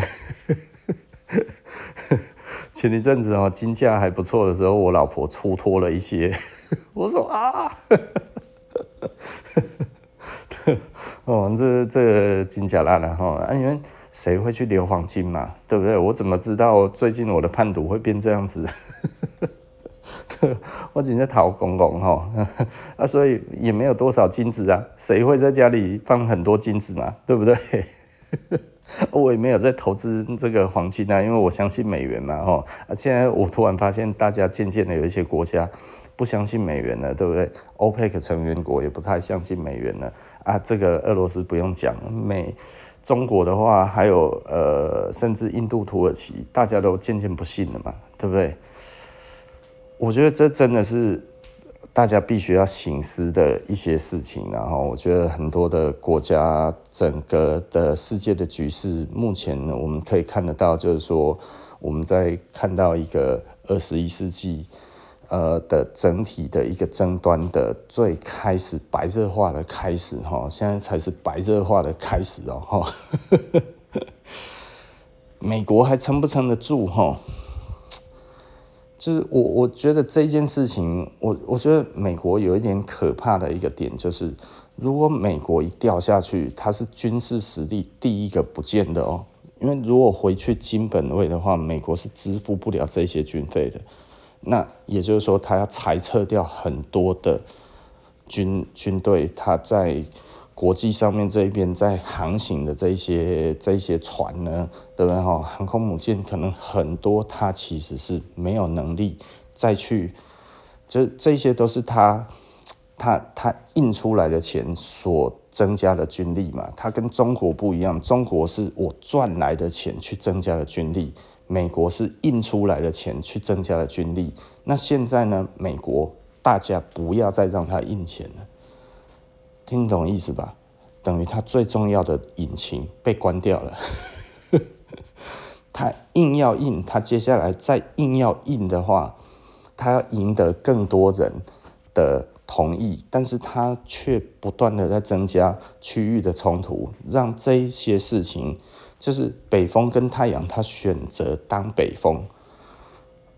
*laughs* 前一阵子哦，金价还不错的时候，我老婆出脱了一些，*laughs* 我说啊，*laughs* 哦，这这金价烂了哈，因为。谁会去留黄金嘛？对不对？我怎么知道最近我的判读会变这样子？*laughs* 我只在讨公公哈 *laughs* 啊，所以也没有多少金子啊。谁会在家里放很多金子嘛？对不对？*laughs* 我也没有在投资这个黄金啊，因为我相信美元嘛哈。啊，现在我突然发现，大家渐渐的有一些国家不相信美元了，对不对？OPEC 成员国也不太相信美元了啊。这个俄罗斯不用讲，美。中国的话，还有呃，甚至印度、土耳其，大家都渐渐不信了嘛，对不对？我觉得这真的是大家必须要省思的一些事情。然后，我觉得很多的国家，整个的世界的局势，目前呢，我们可以看得到，就是说我们在看到一个二十一世纪。呃的整体的一个争端的最开始白热化的开始哈，现在才是白热化的开始哦哈。美国还撑不撑得住哈？就是我我觉得这件事情，我我觉得美国有一点可怕的一个点，就是如果美国一掉下去，它是军事实力第一个不见的哦。因为如果回去金本位的话，美国是支付不了这些军费的。那也就是说，他要裁撤掉很多的军军队，他在国际上面这一边在航行的这一些这一些船呢，对不对哈？航空母舰可能很多，他其实是没有能力再去，这这些都是他他他印出来的钱所增加的军力嘛，他跟中国不一样，中国是我赚来的钱去增加了军力，美国是印出来的钱去增加了军力。那现在呢，美国大家不要再让它印钱了，听懂意思吧？等于它最重要的引擎被关掉了，*laughs* 它硬要印，它接下来再硬要印的话，它要赢得更多人的同意，但是他却不断的在增加区域的冲突，让这些事情，就是北风跟太阳，他选择当北风，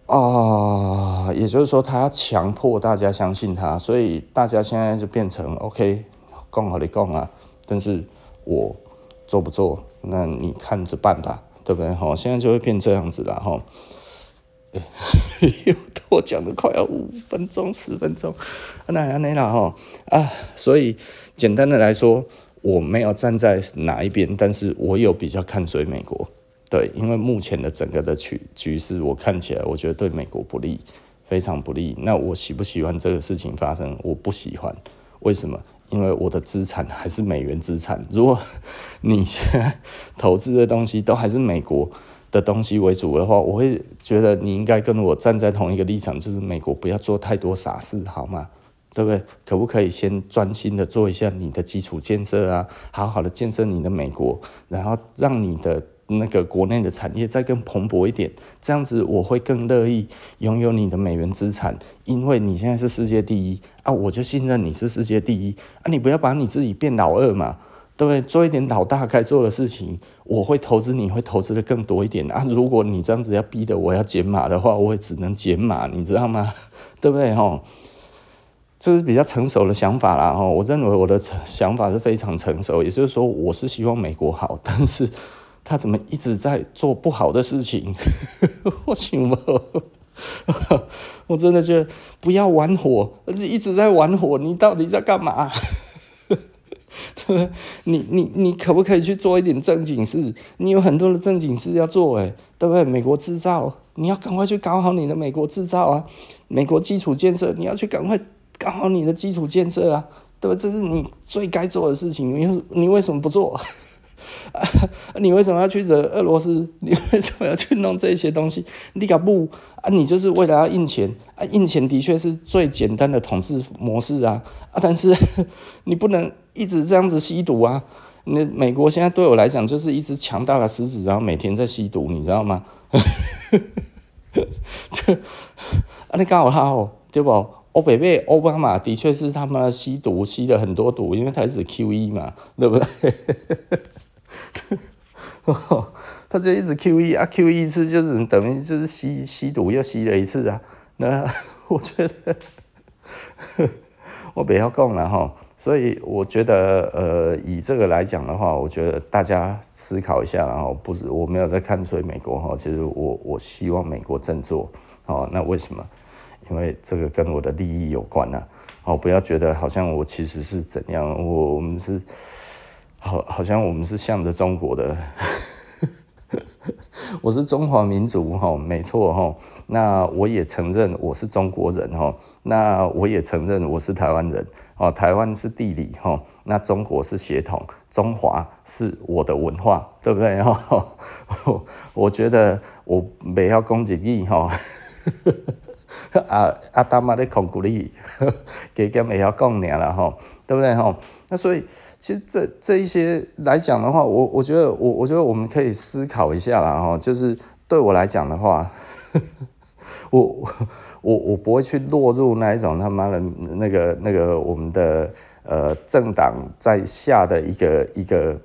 啊、也就是说，他要强迫大家相信他，所以大家现在就变成 OK，共好你共啊。但是我做不做，那你看着办吧，对不对？好，现在就会变这样子了哈。*laughs* 又多讲了快要五分钟、十分钟，那那那哈啊，所以简单的来说，我没有站在哪一边，但是我有比较看衰美国，对，因为目前的整个的局局势，我看起来我觉得对美国不利，非常不利。那我喜不喜欢这个事情发生？我不喜欢，为什么？因为我的资产还是美元资产，如果你现在投资的东西都还是美国的东西为主的话，我会觉得你应该跟我站在同一个立场，就是美国不要做太多傻事，好吗？对不对？可不可以先专心的做一下你的基础建设啊，好好的建设你的美国，然后让你的。那个国内的产业再更蓬勃一点，这样子我会更乐意拥有你的美元资产，因为你现在是世界第一啊，我就信任你是世界第一啊，你不要把你自己变老二嘛，对不对？做一点老大该做的事情，我会投资，你会投资的更多一点啊。如果你这样子要逼得我要减码的话，我也只能减码，你知道吗？*laughs* 对不对？吼，这是比较成熟的想法啦。吼，我认为我的想法是非常成熟，也就是说，我是希望美国好，但是。*laughs* 他怎么一直在做不好的事情？*laughs* 我请问，*laughs* 我真的觉得不要玩火，一直在玩火，你到底在干嘛？你你你可不可以去做一点正经事？你有很多的正经事要做，哎，对不对？美国制造，你要赶快去搞好你的美国制造啊！美国基础建设，你要去赶快搞好你的基础建设啊！对吧？这是你最该做的事情，你你为什么不做？啊，*laughs* 你为什么要去惹俄罗斯？你为什么要去弄这些东西？你搞不啊？你就是为了要印钱啊？印钱的确是最简单的统治模式啊啊！但是 *laughs* 你不能一直这样子吸毒啊！那美国现在对我来讲就是一只强大的狮子，然后每天在吸毒，你知道吗？*laughs* 这啊，你搞好对不？欧北贝奥巴马的确是他妈吸毒吸了很多毒，因为他是 QE 嘛，对不对？*laughs* 他就一直 QE 啊，QE 一次就是等于就是吸吸毒又吸了一次啊。那 *laughs* 我觉得我不要讲了哈，所以我觉得呃，以这个来讲的话，我觉得大家思考一下，然后不是我没有在看衰美国哈，其实我我希望美国振作哦。那为什么？因为这个跟我的利益有关呐。哦，不要觉得好像我其实是怎样，我我们是。好，好像我们是向着中国的。*laughs* 我是中华民族哈，没错哈。那我也承认我是中国人哈。那我也承认我是台湾人哦。台湾是地理哈，那中国是血统，中华是我的文化，对不对哈？*laughs* 我觉得我没要攻击你哈。啊 *laughs* 啊！大妈的控股力，给给没要讲你了吼，对不对吼？那所以。其实这这一些来讲的话，我我觉得我我觉得我们可以思考一下啦吼，就是对我来讲的话，我我我不会去落入那一种他妈的那个那个我们的呃政党在下的一个一个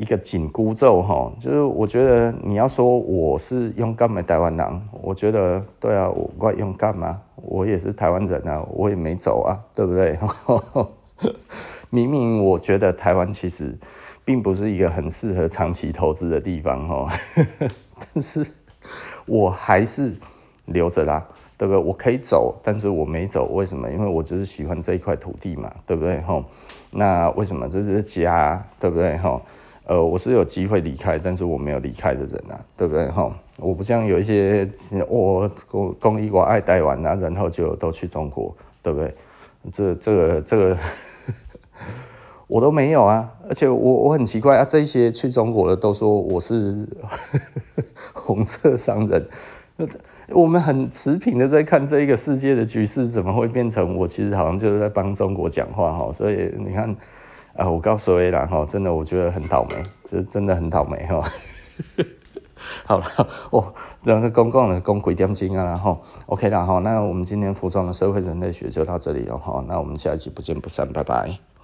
一个紧箍咒哈，就是我觉得你要说我是勇敢的台湾人，我觉得对啊，我我勇敢嘛，我也是台湾人啊，我也没走啊，对不对？*laughs* 明明我觉得台湾其实并不是一个很适合长期投资的地方哈，*laughs* 但是我还是留着啦，对不对？我可以走，但是我没走，为什么？因为我就是喜欢这一块土地嘛，对不对？哈，那为什么这是家，对不对？哈，呃，我是有机会离开，但是我没有离开的人啊，对不对？哈，我不像有一些我公公益我爱台湾啊，然后就都去中国，对不对？这这个这个。我都没有啊，而且我我很奇怪啊，这些去中国的都说我是 *laughs* 红色商人，我们很持平的在看这一个世界的局势，怎么会变成我其实好像就是在帮中国讲话哈？所以你看啊，我告诉 A 啦哈，真的我觉得很倒霉，这真的很倒霉哈。*laughs* 好了，哦，然后公共的公鬼点睛啊，然后 OK 了哈，那我们今天服装的社会人类学就到这里了哈，那我们下一集不见不散，拜拜。